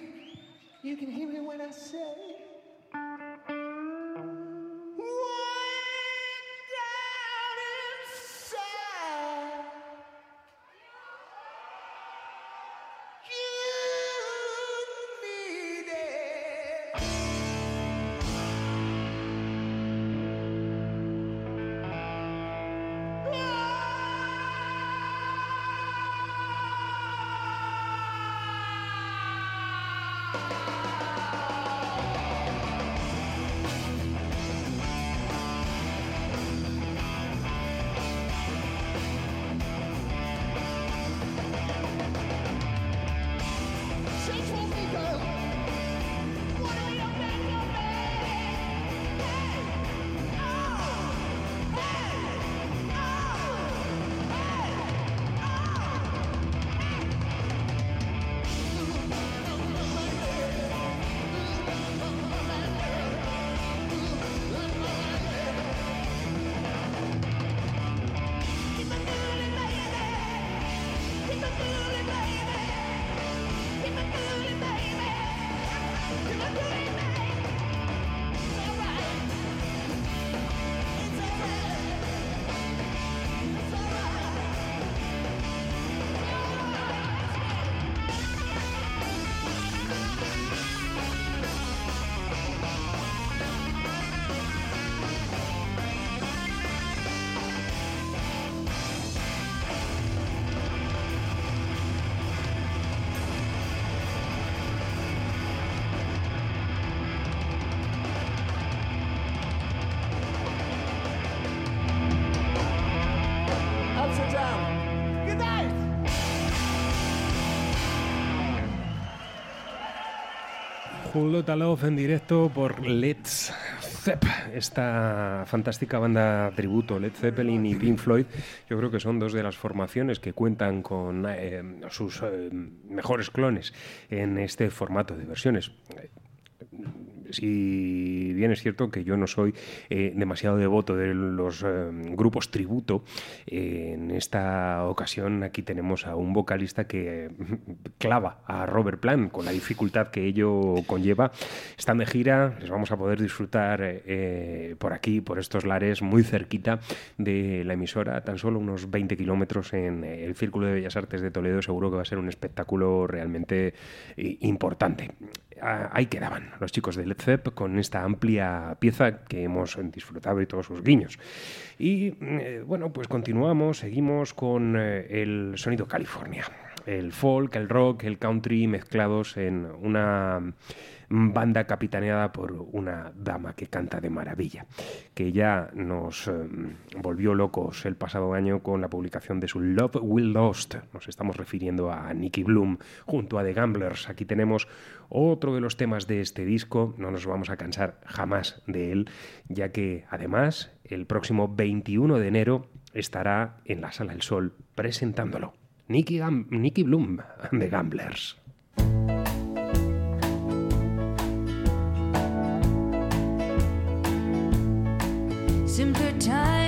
S7: You can hear
S1: Julio en directo por Let's Zepp, esta fantástica banda tributo, Led Zeppelin y Pink Floyd. Yo creo que son dos de las formaciones que cuentan con eh, sus eh, mejores clones en este formato de versiones. Si bien es cierto que yo no soy eh, demasiado devoto de los eh, grupos tributo, eh, en esta ocasión aquí tenemos a un vocalista que clava a Robert Plant con la dificultad que ello conlleva. Están de gira, les vamos a poder disfrutar por aquí, por estos lares, muy cerquita de la emisora, tan solo unos 20 kilómetros en el Círculo de Bellas Artes de Toledo. Seguro que va a ser un espectáculo realmente importante. Ah, ahí quedaban los chicos de Led Zepp con esta amplia pieza que hemos disfrutado y todos sus guiños. Y eh, bueno, pues continuamos, seguimos con eh, el sonido California. El folk, el rock, el country mezclados en una banda capitaneada por una dama que canta de maravilla, que ya nos eh, volvió locos el pasado año con la publicación de su Love Will Lost. Nos estamos refiriendo a Nicky Bloom junto a The Gamblers. Aquí tenemos otro de los temas de este disco, no nos vamos a cansar jamás de él, ya que además el próximo 21 de enero estará en la Sala del Sol presentándolo. Nicky, Nicky Bloom, The Gamblers.
S6: Simpler times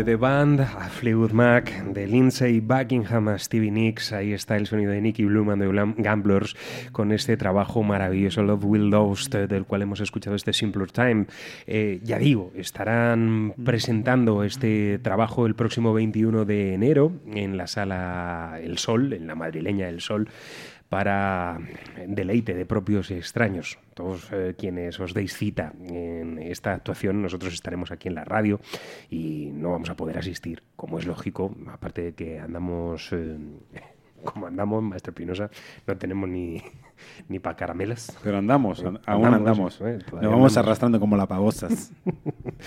S1: De The Band a Fleetwood Mac, de Lindsay Buckingham a Stevie Nicks, ahí está el sonido de Nicky Bloom and the Gamblers con este trabajo maravilloso Love Will Lost, eh, del cual hemos escuchado este Simpler Time. Eh, ya digo, estarán presentando este trabajo el próximo 21 de enero en la sala El Sol, en la madrileña El Sol, para deleite de propios extraños. Todos eh, quienes os deis cita en esta actuación, nosotros estaremos aquí en la radio y no vamos a poder asistir, como es lógico, aparte de que andamos, eh, *laughs* como andamos, Maestro Pinoza, no tenemos ni, ni para caramelas.
S2: Pero andamos, an- aún
S1: Andamos,
S2: andamos.
S1: eh,
S2: Nos vamos
S1: andamos.
S2: arrastrando como lapagosas. *laughs*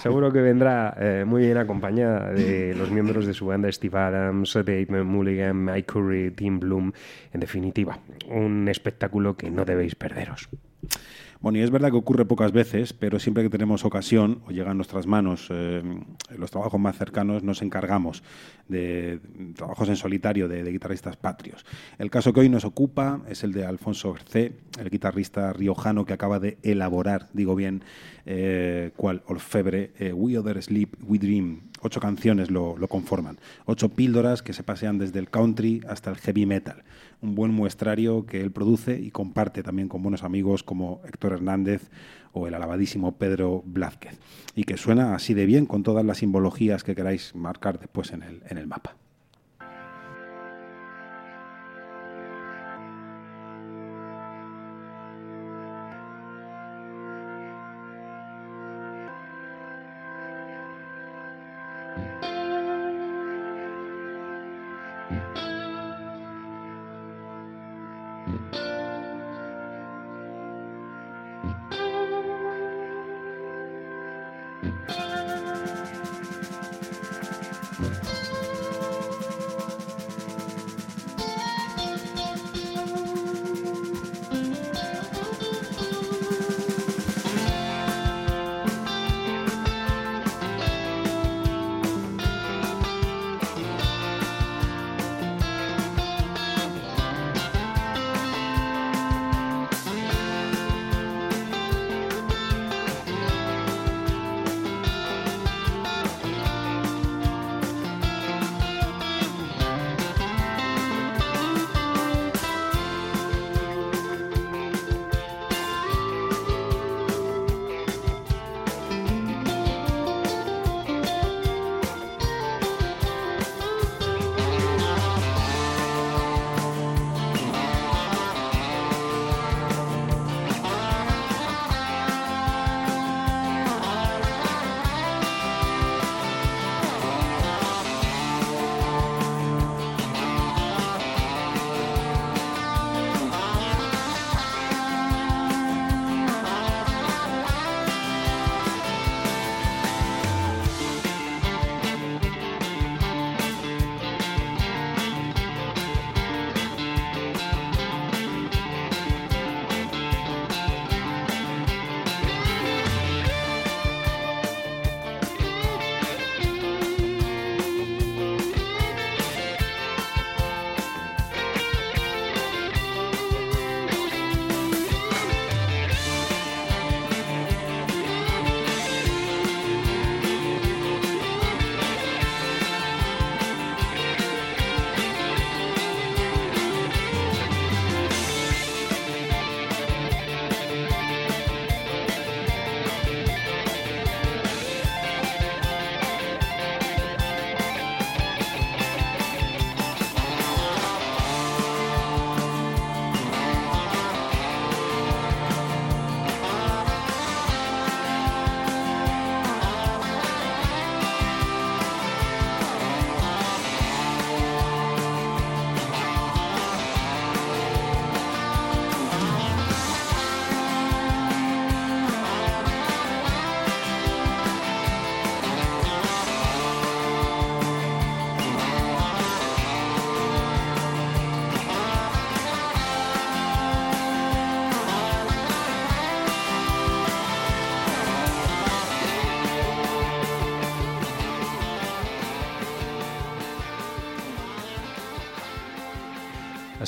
S1: Seguro que vendrá eh, muy bien acompañada de los miembros de su banda Steve Adams, Dave Mulligan, Mike Curry, Tim Bloom. En definitiva, un espectáculo que no debéis perderos.
S2: Bueno, y es verdad que ocurre pocas veces, pero siempre que tenemos ocasión o llega a nuestras manos eh, los trabajos más cercanos, nos encargamos de trabajos en solitario de, guitarristas patrios. El caso que hoy nos ocupa es el de Alfonso C., el guitarrista riojano que acaba de elaborar, digo bien, eh, cual orfebre, eh, We Other Sleep, We Dream. Ocho canciones lo conforman. Ocho píldoras que se pasean desde el country hasta el heavy metal. Un buen muestrario que él produce y comparte también con buenos amigos como Héctor Hernández o el alabadísimo Pedro Blázquez. Y que suena así de bien con todas las simbologías que queráis marcar después en el, en el mapa.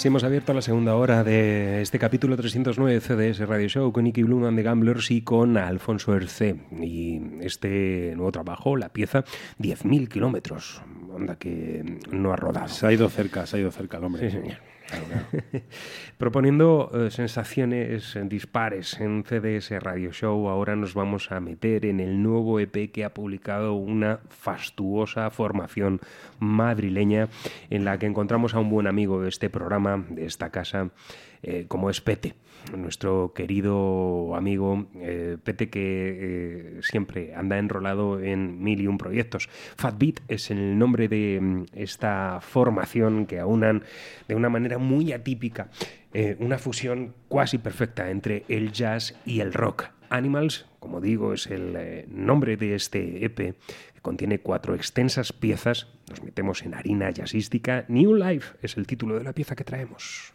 S1: Así hemos abierto la segunda hora de este capítulo 309 de CDS Radio Show con Nicky Bloom and the Gamblers y con Alfonso Erce. Y este nuevo trabajo, la pieza, 10.000 kilómetros. Anda que no ha rodado.
S2: Se ha ido cerca, se ha ido cerca el hombre.
S1: Sí, señor. *laughs* Proponiendo eh, sensaciones dispares en CDS Radio Show, ahora nos vamos a meter en el nuevo EP que ha publicado una fastuosa formación madrileña en la que encontramos a un buen amigo de este programa, de esta casa, eh, como es Pete, nuestro querido amigo eh, Pete que eh, siempre anda enrolado en mil y un proyectos. Fat Beat es el nombre de mm, esta formación que aunan de una manera muy atípica eh, una fusión cuasi perfecta entre el jazz y el rock. Animals, como digo, es el nombre de este EP que contiene cuatro extensas piezas. Nos metemos en harina jazzística. New Life es el título de la pieza que traemos.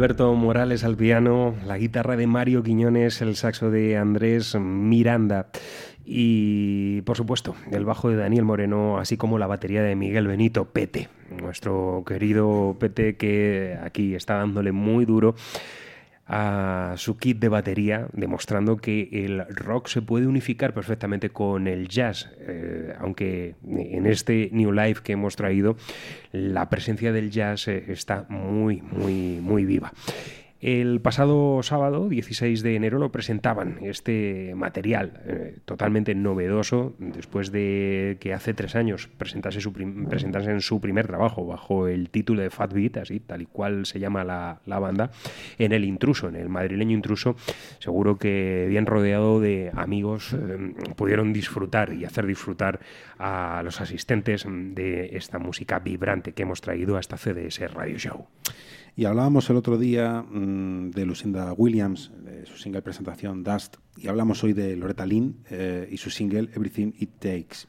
S1: Alberto Morales al piano, la guitarra de Mario Quiñones, el saxo de Andrés Miranda y, por supuesto, el bajo de Daniel Moreno, así como la batería de Miguel Benito Pete, nuestro querido Pete que aquí está dándole muy duro a su kit de batería, demostrando que el rock se puede unificar perfectamente con el jazz, eh, aunque en este New Life que hemos traído la presencia del jazz eh, está muy, muy, muy viva. El pasado sábado, 16 de enero, lo presentaban este material eh, totalmente novedoso después de que hace tres años presentase, su presentase en su primer trabajo bajo el título de Fat Beat, así tal y cual se llama la, la banda, en el intruso, en el madrileño intruso. Seguro que bien rodeado de amigos eh, pudieron disfrutar y hacer disfrutar a los asistentes de esta música vibrante que hemos traído a esta CDS Radio Show.
S2: Y hablábamos el otro día mm, de Lucinda Williams, de su single presentación Dust, y hablamos hoy de Loretta Lynn eh, y su single Everything It Takes.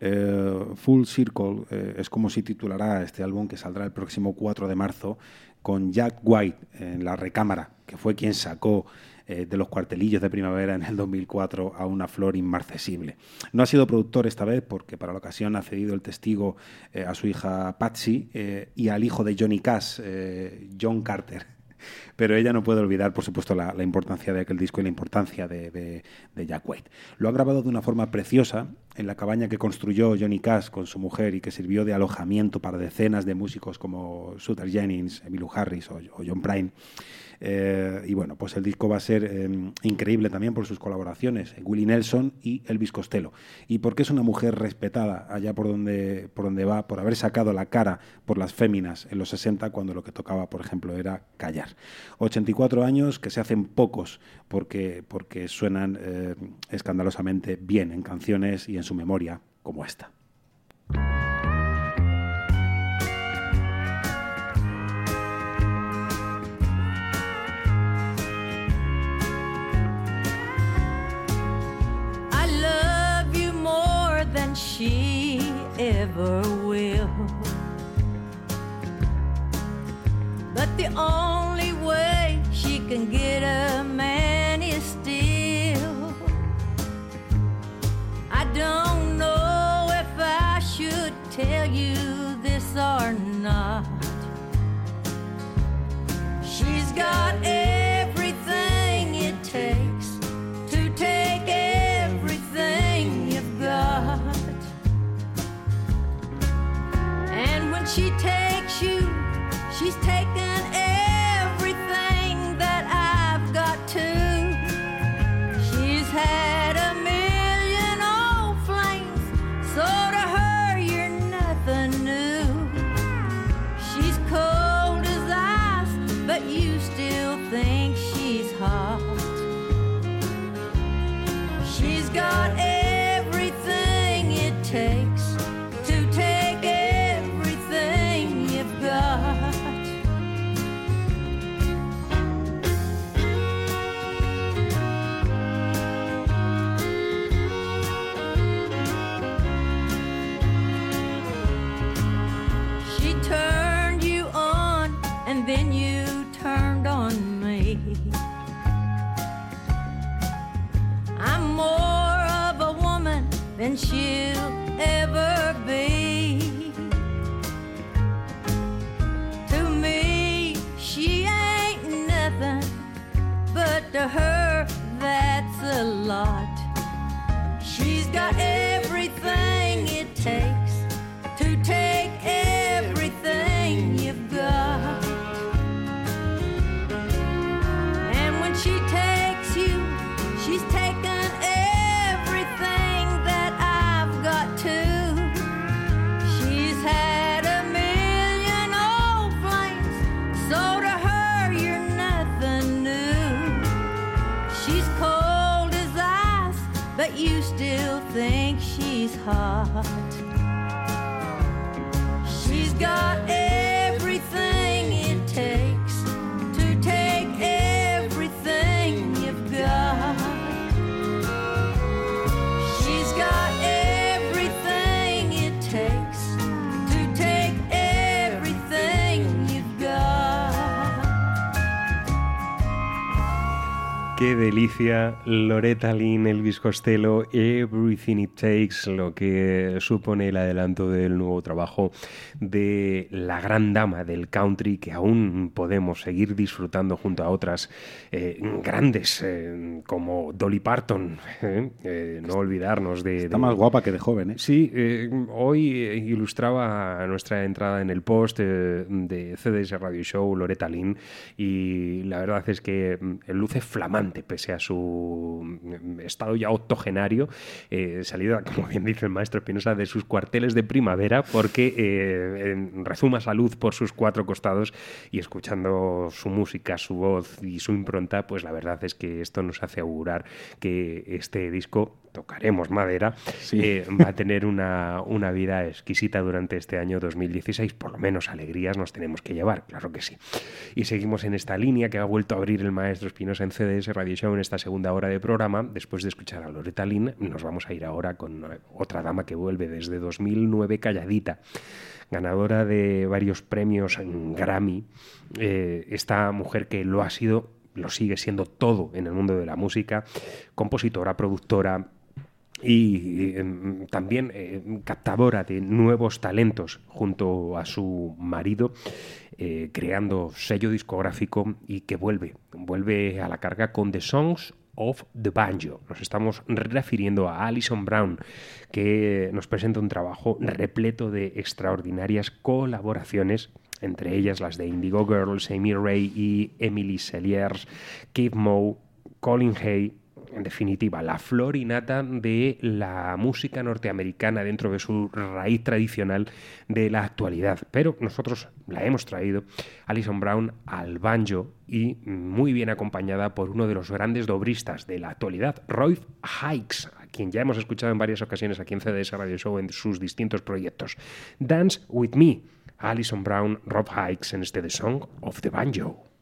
S2: Eh, Full Circle eh, es como si titulará este álbum que saldrá el próximo 4 de marzo con Jack White en la recámara, que fue quien sacó eh, de los cuartelillos de primavera en el 2004 a una flor inmarcesible. No ha sido productor esta vez porque para la ocasión ha cedido el testigo eh, a su hija Patsy eh, y al hijo de Johnny Cash, John Carter. *laughs* Pero ella no puede olvidar, por supuesto, la, importancia de aquel disco y la importancia de Jack White. Lo ha grabado de una forma preciosa en la cabaña que construyó Johnny Cash con su mujer y que sirvió de alojamiento para decenas de músicos como Sutter Jennings, Emmylou Harris o, o John Prine. Eh, y bueno, pues el disco va a ser eh, increíble también por sus colaboraciones, Willie Nelson y Elvis Costello. Y porque es una mujer respetada allá por donde, por donde va, por haber sacado la cara por las féminas en los 60, cuando lo que tocaba, por ejemplo, era callar. 84 años que se hacen pocos porque, porque suenan eh, escandalosamente bien en canciones y en su memoria, como esta.
S6: She ever will. But the only way she can get a man is still. I don't know if I should tell you this or not. She's got everything it takes she takes you, she's taken than she'll ever be. To me, she ain't nothing, but to her, that's a lot. She's got everything heart.
S1: Delicia, Loretta Lynn, Elvis Costello, Everything It Takes, lo que supone el adelanto del nuevo trabajo de la gran dama del country que aún podemos seguir disfrutando junto a otras eh, grandes eh, como Dolly Parton. *laughs* eh, no olvidarnos de...
S2: Está
S1: de-
S2: más guapa que de joven, ¿eh?
S1: Sí, hoy ilustraba nuestra entrada en el post de CDS Radio Show Loretta Lynn y la verdad es que mm, luce flamante pese a su mm, estado ya octogenario, eh, salida, *laughs* como bien dice el maestro Espinosa, de sus cuarteles de primavera porque eh, rezuma salud por sus cuatro costados y escuchando su música, su voz y su impronta, pues la verdad es que esto nos hace augurar que este disco, tocaremos madera, eh, va a tener una, una vida exquisita durante este año 2016. Por lo menos alegrías nos tenemos que llevar, claro que sí. Y seguimos en esta línea que ha vuelto a abrir el maestro Espinosa en CDS Radio Show en esta segunda hora de programa. Después de escuchar a Loretta Lynn, nos vamos a ir ahora con otra dama que vuelve desde 2009 calladita ganadora de varios premios en Grammy, eh, esta mujer que lo ha sido, lo sigue siendo todo en el mundo de la música, compositora, productora, y eh, también eh, captadora de nuevos talentos junto a su marido, eh, creando sello discográfico y que vuelve, vuelve a la carga con The Songs of the Banjo. Nos estamos refiriendo a Alison Brown, que nos presenta un trabajo repleto de extraordinarias colaboraciones entre ellas las de Indigo Girls, Amy Ray y Emily Saliers, Keith Moe, Colin Hay, en definitiva, la flor y nata de la música norteamericana dentro de su raíz tradicional de la actualidad. Pero nosotros la hemos traído, Alison Brown, al banjo y muy bien acompañada por uno de los grandes dobristas de la actualidad, Roy Hikes, a quien ya hemos escuchado en varias ocasiones aquí en CDS Radio Show en sus distintos proyectos. Dance With Me, Alison Brown, Rob Hikes en este The Song of the Banjo.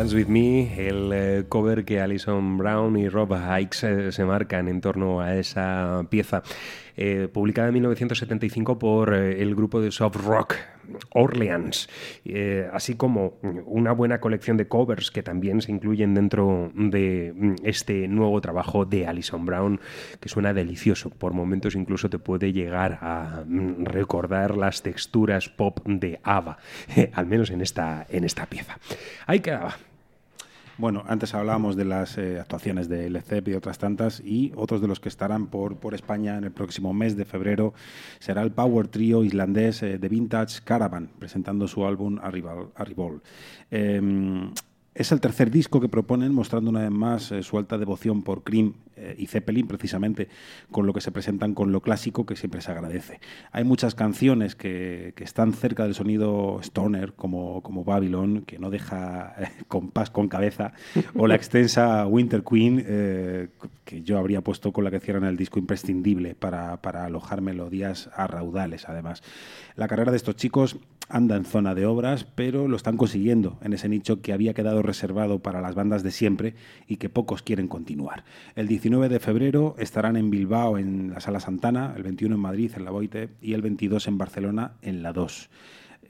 S1: Dance With Me, el eh, cover que Alison Brown y Rob Hikes eh, se marcan en torno a esa pieza, eh, publicada en 1975 por el grupo de soft rock Orleans, así como una buena colección de covers que también se incluyen dentro de mm, este nuevo trabajo de Alison Brown, que suena delicioso. Por momentos incluso te puede llegar a mm, recordar las texturas pop de ABBA, *laughs* al menos en esta, en esta pieza. Ahí quedaba.
S2: Bueno, antes hablábamos de las eh, actuaciones de LCEP y otras tantas, y otros de los que estarán por, por España en el próximo mes de febrero será el Power Trio islandés eh, de Vintage Caravan, presentando su álbum Arrival. Arrival. Eh, es el tercer disco que proponen, mostrando una vez más eh, su alta devoción por Cream eh, y Zeppelin, precisamente con lo que se presentan con lo clásico, que siempre se agradece. Hay muchas canciones que, están cerca del sonido stoner, como, como Babylon, que no deja eh, compás con cabeza, o la extensa Winter Queen, que yo habría puesto con la que cierran el disco imprescindible para alojar melodías a raudales, además. La carrera de estos chicos anda en zona de obras, pero lo están consiguiendo en ese nicho que había quedado reservado para las bandas de siempre y que pocos quieren continuar. El 19 de febrero estarán en Bilbao en la Sala Santana, el 21 en Madrid en la Boite y el 22 en Barcelona en la 2.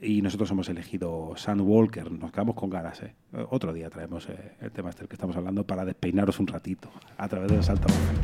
S2: Y nosotros hemos elegido Sun Walker, nos quedamos con ganas. ¿eh? Otro día traemos eh, el tema este del que estamos hablando para despeinaros un ratito a través de los altavoces.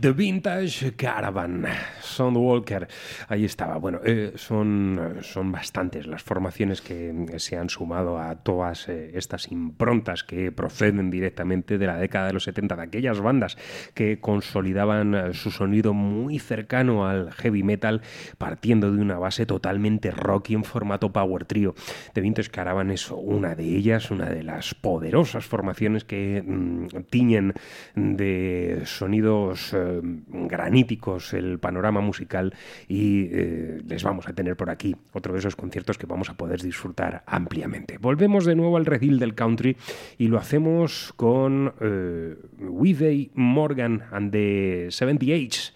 S1: The Vintage Caravan, Soundwalker, ahí estaba. Bueno, eh, son, son bastantes las formaciones que eh, se han sumado a todas eh, estas improntas que proceden directamente de la década de los 70, de aquellas bandas que consolidaban eh, su sonido muy cercano al heavy metal, partiendo de una base totalmente rocky en formato power trio. The Vintage Caravan es una de ellas, una de las poderosas formaciones que mm, tiñen de sonidos eh, graníticos el panorama musical y eh, les vamos a tener por aquí otro de esos conciertos que vamos a poder disfrutar ampliamente. Volvemos de nuevo al redil del country y lo hacemos con eh, Morgan and the 78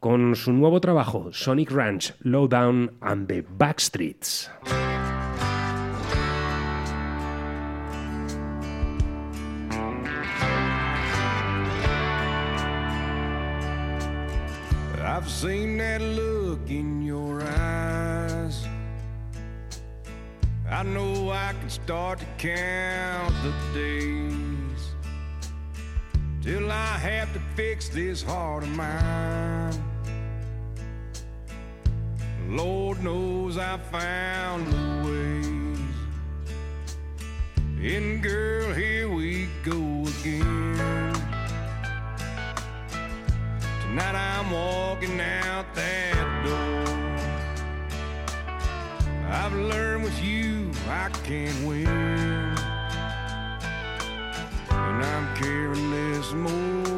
S1: con su nuevo trabajo Sonic Ranch, Lowdown and the Backstreets.
S4: I've in your eyes. I know I can start to count the days till I have to fix this heart of mine. Lord knows I found the ways. And girl, here we go again. Tonight I'm walking out that door. I've learned with you I can win. And I'm more more.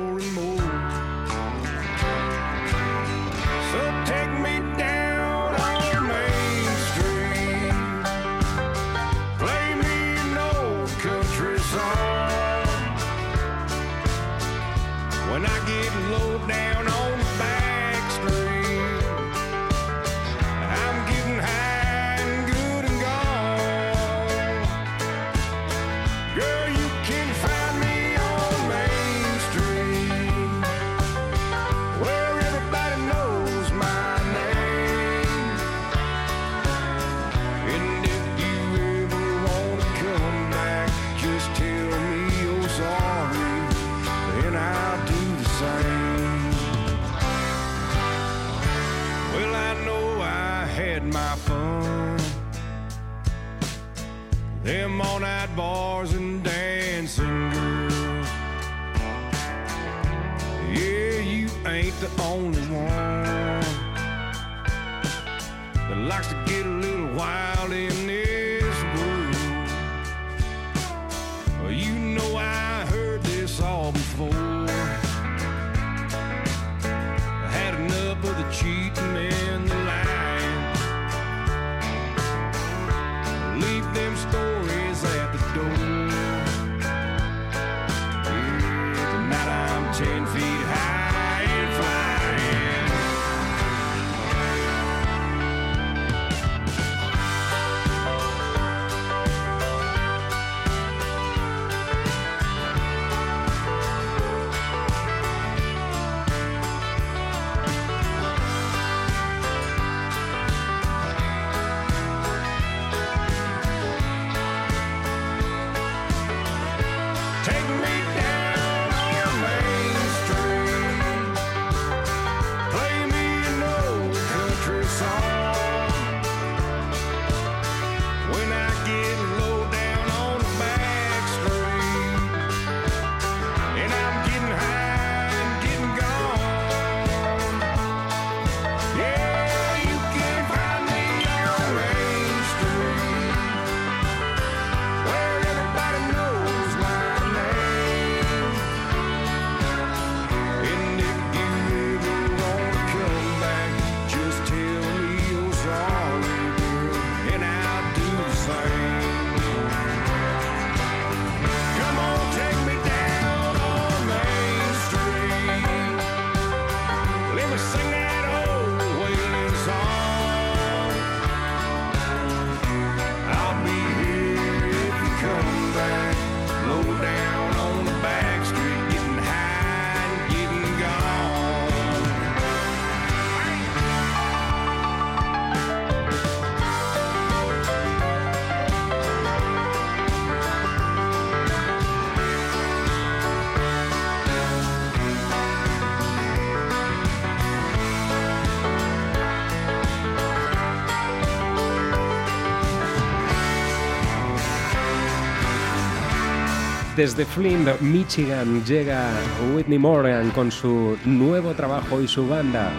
S1: Desde Flint, Michigan, llega Whitney Morgan con su nuevo trabajo y su banda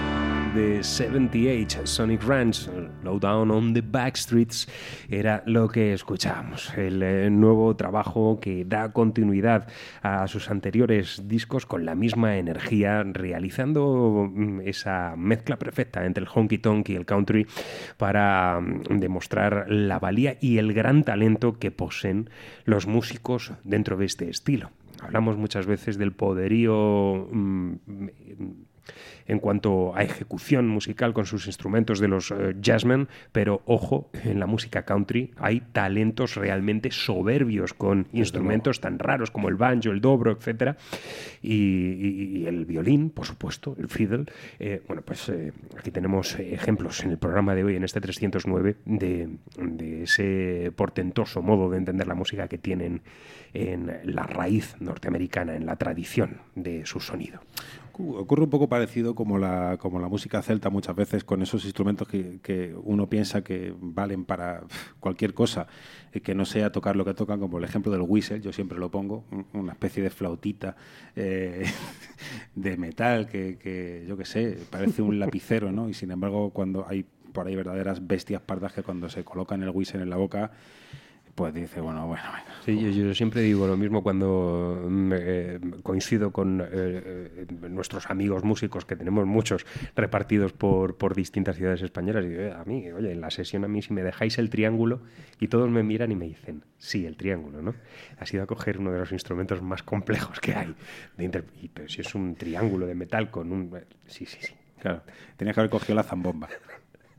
S1: de 78 Sonic Ranch, Lowdown on the Backstreets, era lo que escuchábamos. El eh, nuevo trabajo que da continuidad a sus anteriores discos con la misma energía, realizando mm, esa mezcla perfecta entre el honky tonk y el country para mm, demostrar la valía y el gran talento que poseen los músicos dentro de este estilo. Hablamos muchas veces del poderío mm, en cuanto a ejecución musical con sus instrumentos de los eh, jazzmen, pero ojo, en la música country hay talentos realmente soberbios con instrumentos tan raros como el banjo, el dobro, etcétera, y, y- y el violín, por supuesto, el fiddle. Eh, bueno, pues eh, aquí tenemos ejemplos en el programa de hoy, en este 309, de, de ese portentoso modo de entender la música que tienen en la raíz norteamericana, en la tradición de su sonido.
S2: Ocu- Ocurre un poco parecido como la, como la música celta muchas veces con esos instrumentos que, que uno piensa que valen para cualquier cosa, eh, que no sea tocar lo que tocan, como el ejemplo del whistle, yo siempre lo pongo, un- una especie de flautita eh, *laughs* de metal que, que, yo qué sé, parece un lapicero, ¿no? Y sin embargo, cuando hay por ahí verdaderas bestias pardas que cuando se colocan el whistle en la boca, pues dice, bueno, bueno, bueno.
S1: Sí, yo, yo siempre digo lo mismo cuando mm, eh, coincido con eh, eh, nuestros amigos músicos, que tenemos muchos repartidos por, por distintas ciudades españolas. Y digo, "Eh, a mí, oye, en la sesión a mí si me dejáis el triángulo y todos me miran y me dicen, sí, el triángulo, ¿no? Ha sido a coger uno de los instrumentos más complejos que hay. de inter- y, pero si es un triángulo de metal con un... Sí, sí, sí.
S2: Claro, tenías que haber cogido la zambomba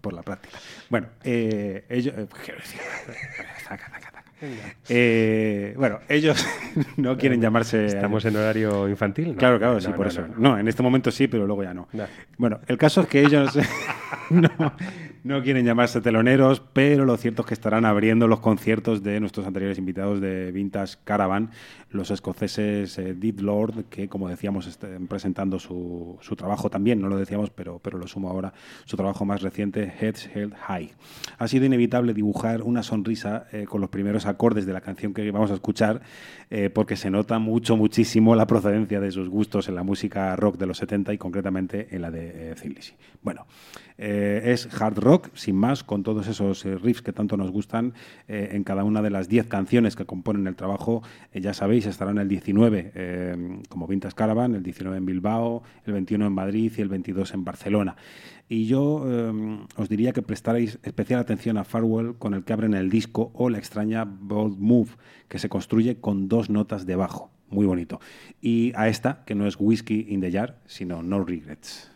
S2: por la práctica. Bueno, eh, ellos. eh. Eh, bueno, ellos *laughs* no quieren llamarse.
S1: ¿Estamos en horario infantil? No.
S2: Claro, claro, sí,
S1: no,
S2: por
S1: no,
S2: eso.
S1: no.
S2: En este momento sí, pero luego ya no.
S1: No.
S2: Bueno, el caso es que ellos *laughs* *laughs* no, no quieren llamarse teloneros, pero lo cierto es que estarán abriendo los conciertos de nuestros anteriores invitados de Vintage Caravan, los escoceses eh, Deep Lord, que como decíamos están presentando su, su trabajo también, no lo decíamos, pero, pero lo sumo ahora, su trabajo más reciente, Heads Held High. Ha sido inevitable dibujar una sonrisa eh, con los primeros acordes de la canción que vamos a escuchar, eh, porque se nota mucho, muchísimo la procedencia de sus gustos en la música rock de los 70 y concretamente en la de eh, Thin. Bueno, es hard rock, sin más, con todos esos eh, riffs que tanto nos gustan eh, en cada una de las 10 canciones que componen el trabajo. Eh, ya sabéis, estarán el 19 eh, como Vintage Caravan, el 19 en Bilbao, el 21 en Madrid y el 22 en Barcelona. Y yo os diría que prestarais especial atención a Farwell con el que abren el disco o la extraña Bold Move, que se construye con dos notas de bajo. Muy bonito. Y a esta, que no es Whiskey in the Jar, sino No Regrets.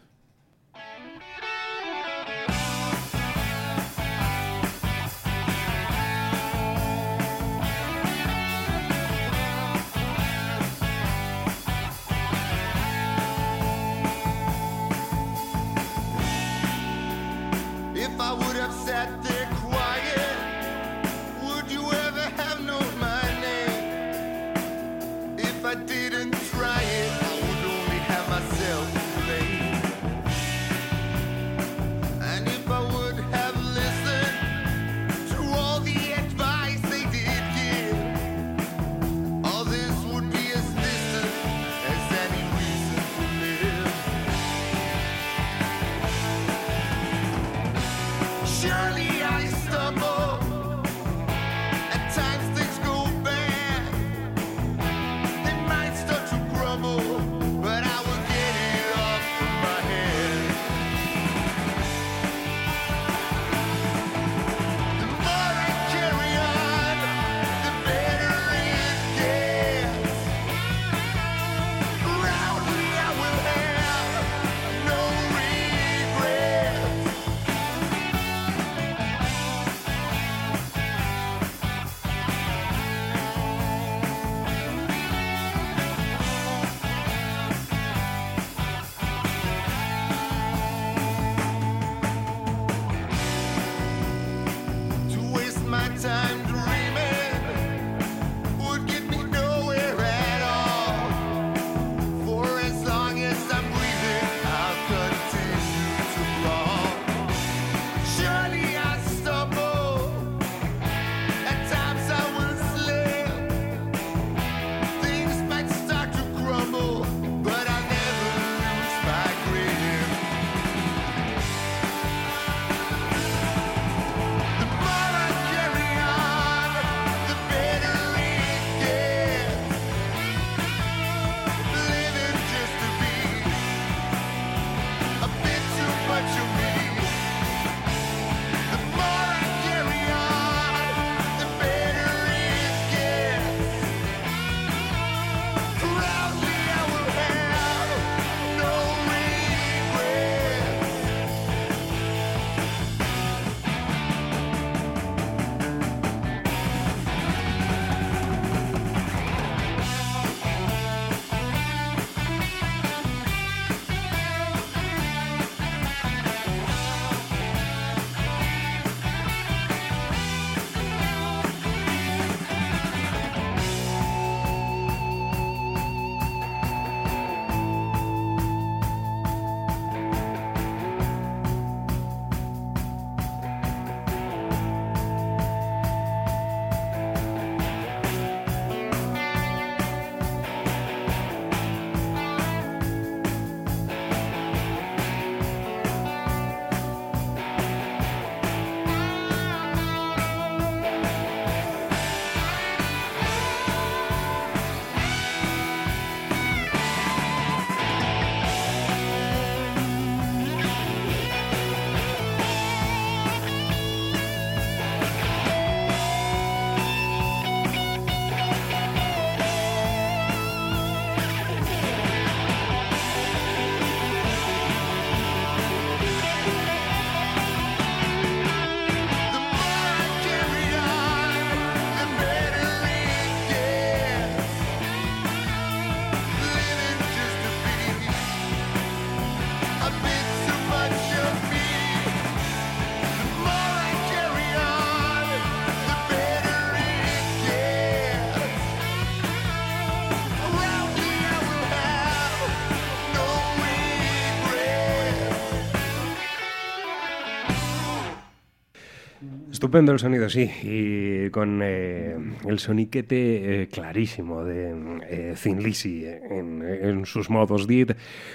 S1: Estupendo el sonido, sí, y con eh, el soniquete eh, clarísimo de eh, Thin Lizzy en, en sus modos did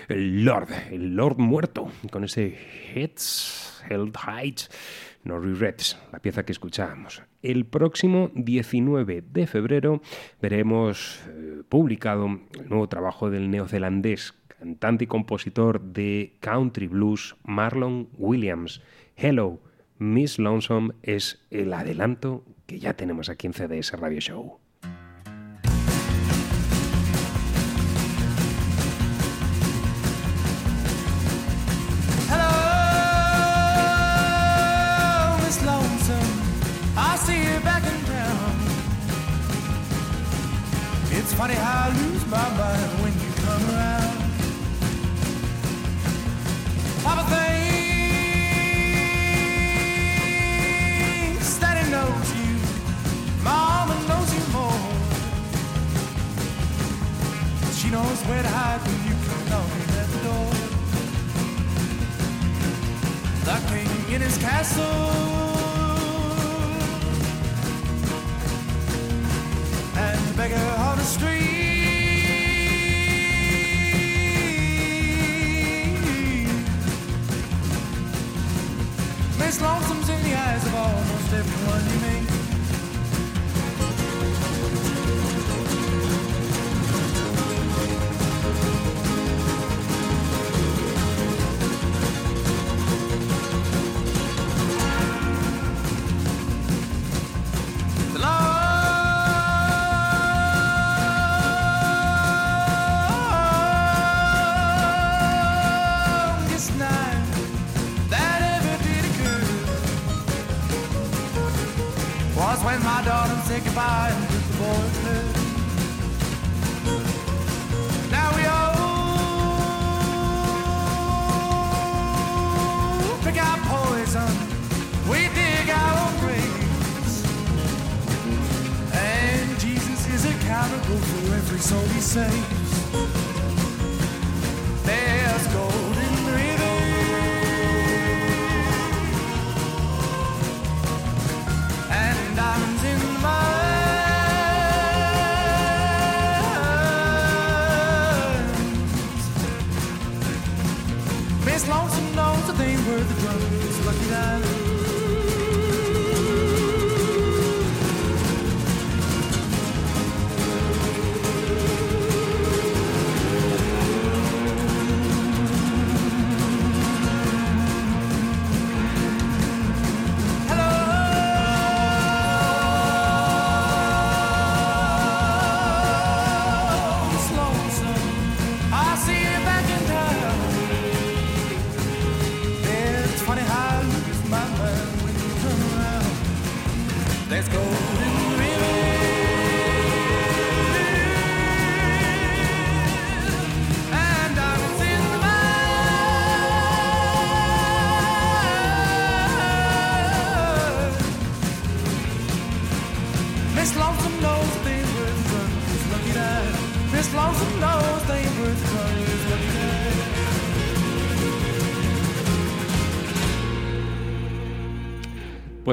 S1: el Lord, el Lord muerto, con ese Heads, Held Heights, No Regrets, la pieza que escuchábamos. El próximo 19 de febrero veremos eh, publicado el nuevo trabajo del neozelandés, cantante y compositor de country blues Marlon Williams. Hello, Miss Lonesome es el adelanto que ya tenemos aquí en CDS Radio Show.
S3: It's funny how I lose my mind when you come around. Papa knows where to hide when you come knocking at the door. The king in his castle and beggar on the street. Miss Lonesome's in the eyes of almost everyone you meet. Said goodbye and the boy. Now we all pick our poison, we dig our own graves. And Jesus is accountable for every soul he saves. same were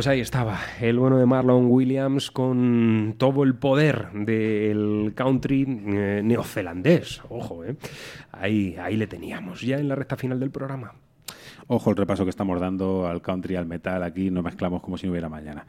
S1: Pues ahí estaba, el bueno de Marlon Williams con todo el poder del country eh, neozelandés. Ojo, ¿eh? Ahí, ahí le teníamos, ya en la recta final del programa.
S2: Ojo el repaso que estamos dando al country, al metal, aquí nos mezclamos como si no hubiera mañana.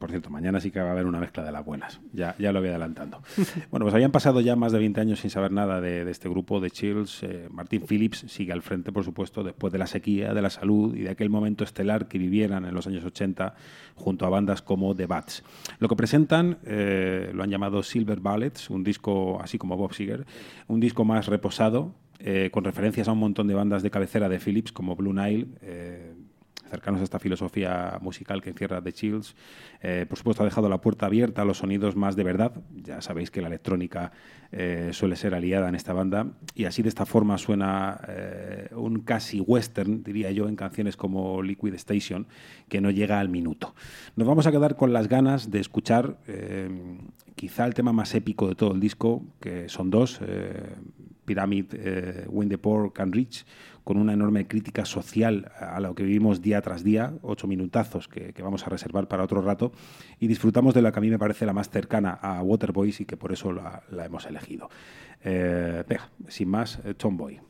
S2: Por cierto, mañana sí que va a haber una mezcla de las buenas, ya, ya lo voy adelantando. *laughs* bueno, pues habían pasado ya más de 20 años sin saber nada de, de este grupo de Chills. Eh, Martin Phillips sigue al frente, por supuesto, después de la sequía, de la salud y de aquel momento estelar que vivieran en los años 80 junto a bandas como The Bats. Lo que presentan eh, lo han llamado Silver Ballets, un disco así como Bob Seger, un disco más reposado, eh, con referencias a un montón de bandas de cabecera de Phillips como Blue Nile, eh, cercanos a esta filosofía musical que encierra The Chills. Eh, por supuesto, ha dejado la puerta abierta a los sonidos más de verdad. Ya sabéis que la electrónica eh, suele ser aliada en esta banda. Y así de esta forma suena un casi western, diría yo, en canciones como Liquid Station, que no llega al minuto. Nos vamos a quedar con las ganas de escuchar quizá el tema más épico de todo el disco, que son dos.
S8: Pyramid, eh, When the Can Reach, con una enorme crítica social a lo que vivimos día tras día, ocho minutazos que, vamos a reservar para otro rato, y disfrutamos de la que a mí me parece la más cercana a Waterboys y que por eso la, la hemos elegido. Eh, venga, sin más, eh. Tomboy,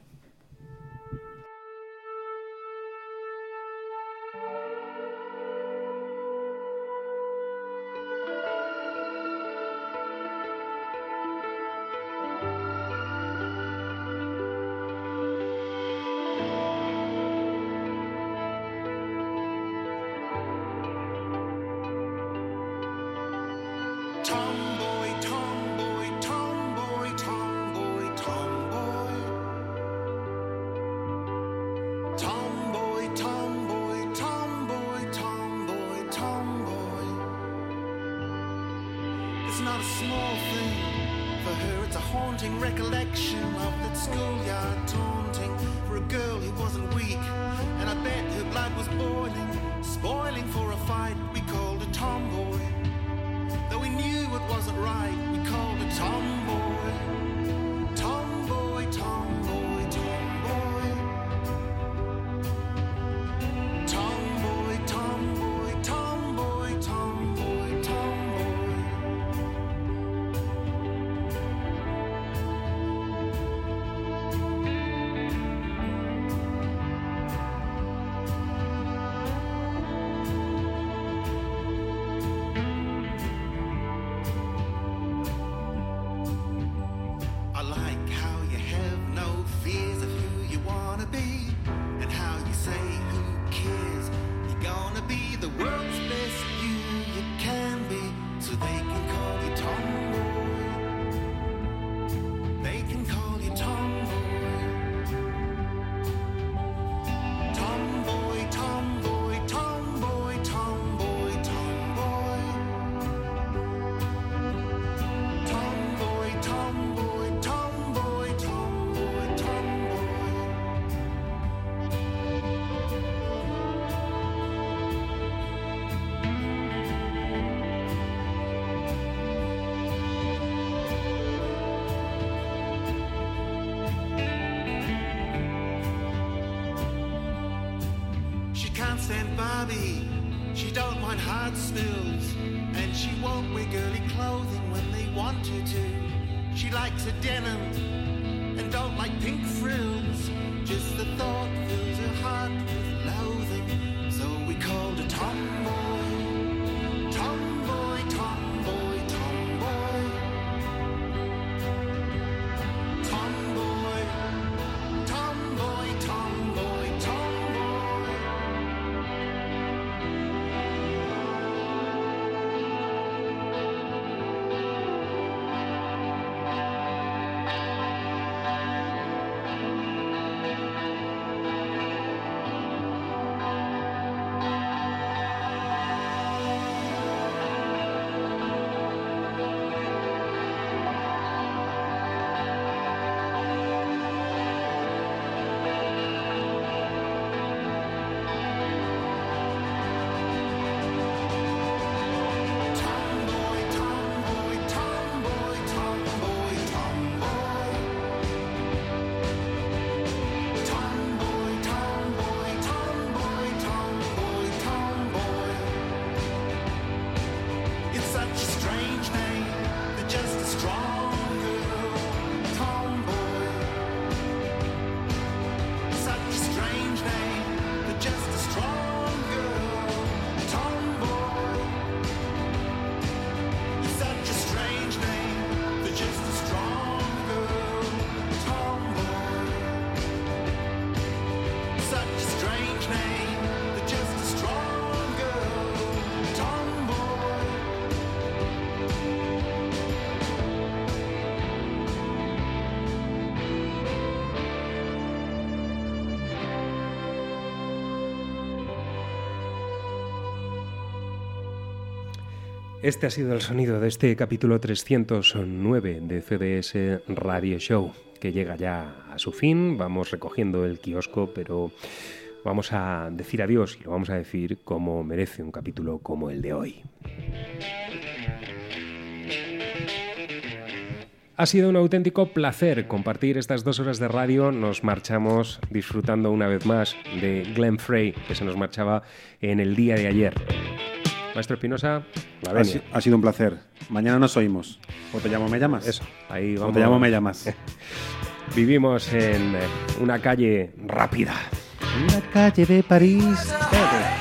S1: Este ha sido el sonido de este capítulo 309 de CDS Radio Show, que llega ya a su fin. Vamos recogiendo el kiosco, pero vamos a decir adiós y lo vamos a decir como merece un capítulo como el de hoy. Ha sido un auténtico placer compartir estas dos horas de radio. Nos marchamos disfrutando una vez más de Glenn Frey, que se nos marchaba en el día de ayer. Maestro Espinosa,
S2: Ha,
S1: venia.
S2: si- ha sido un placer. Mañana nos oímos. O te llamo, me llamas.
S1: Eso, ahí
S2: O
S1: vamos.
S2: te llamo, me llamas. *laughs*
S1: Vivimos en eh, una calle rápida.
S2: En la calle de París. Espérate.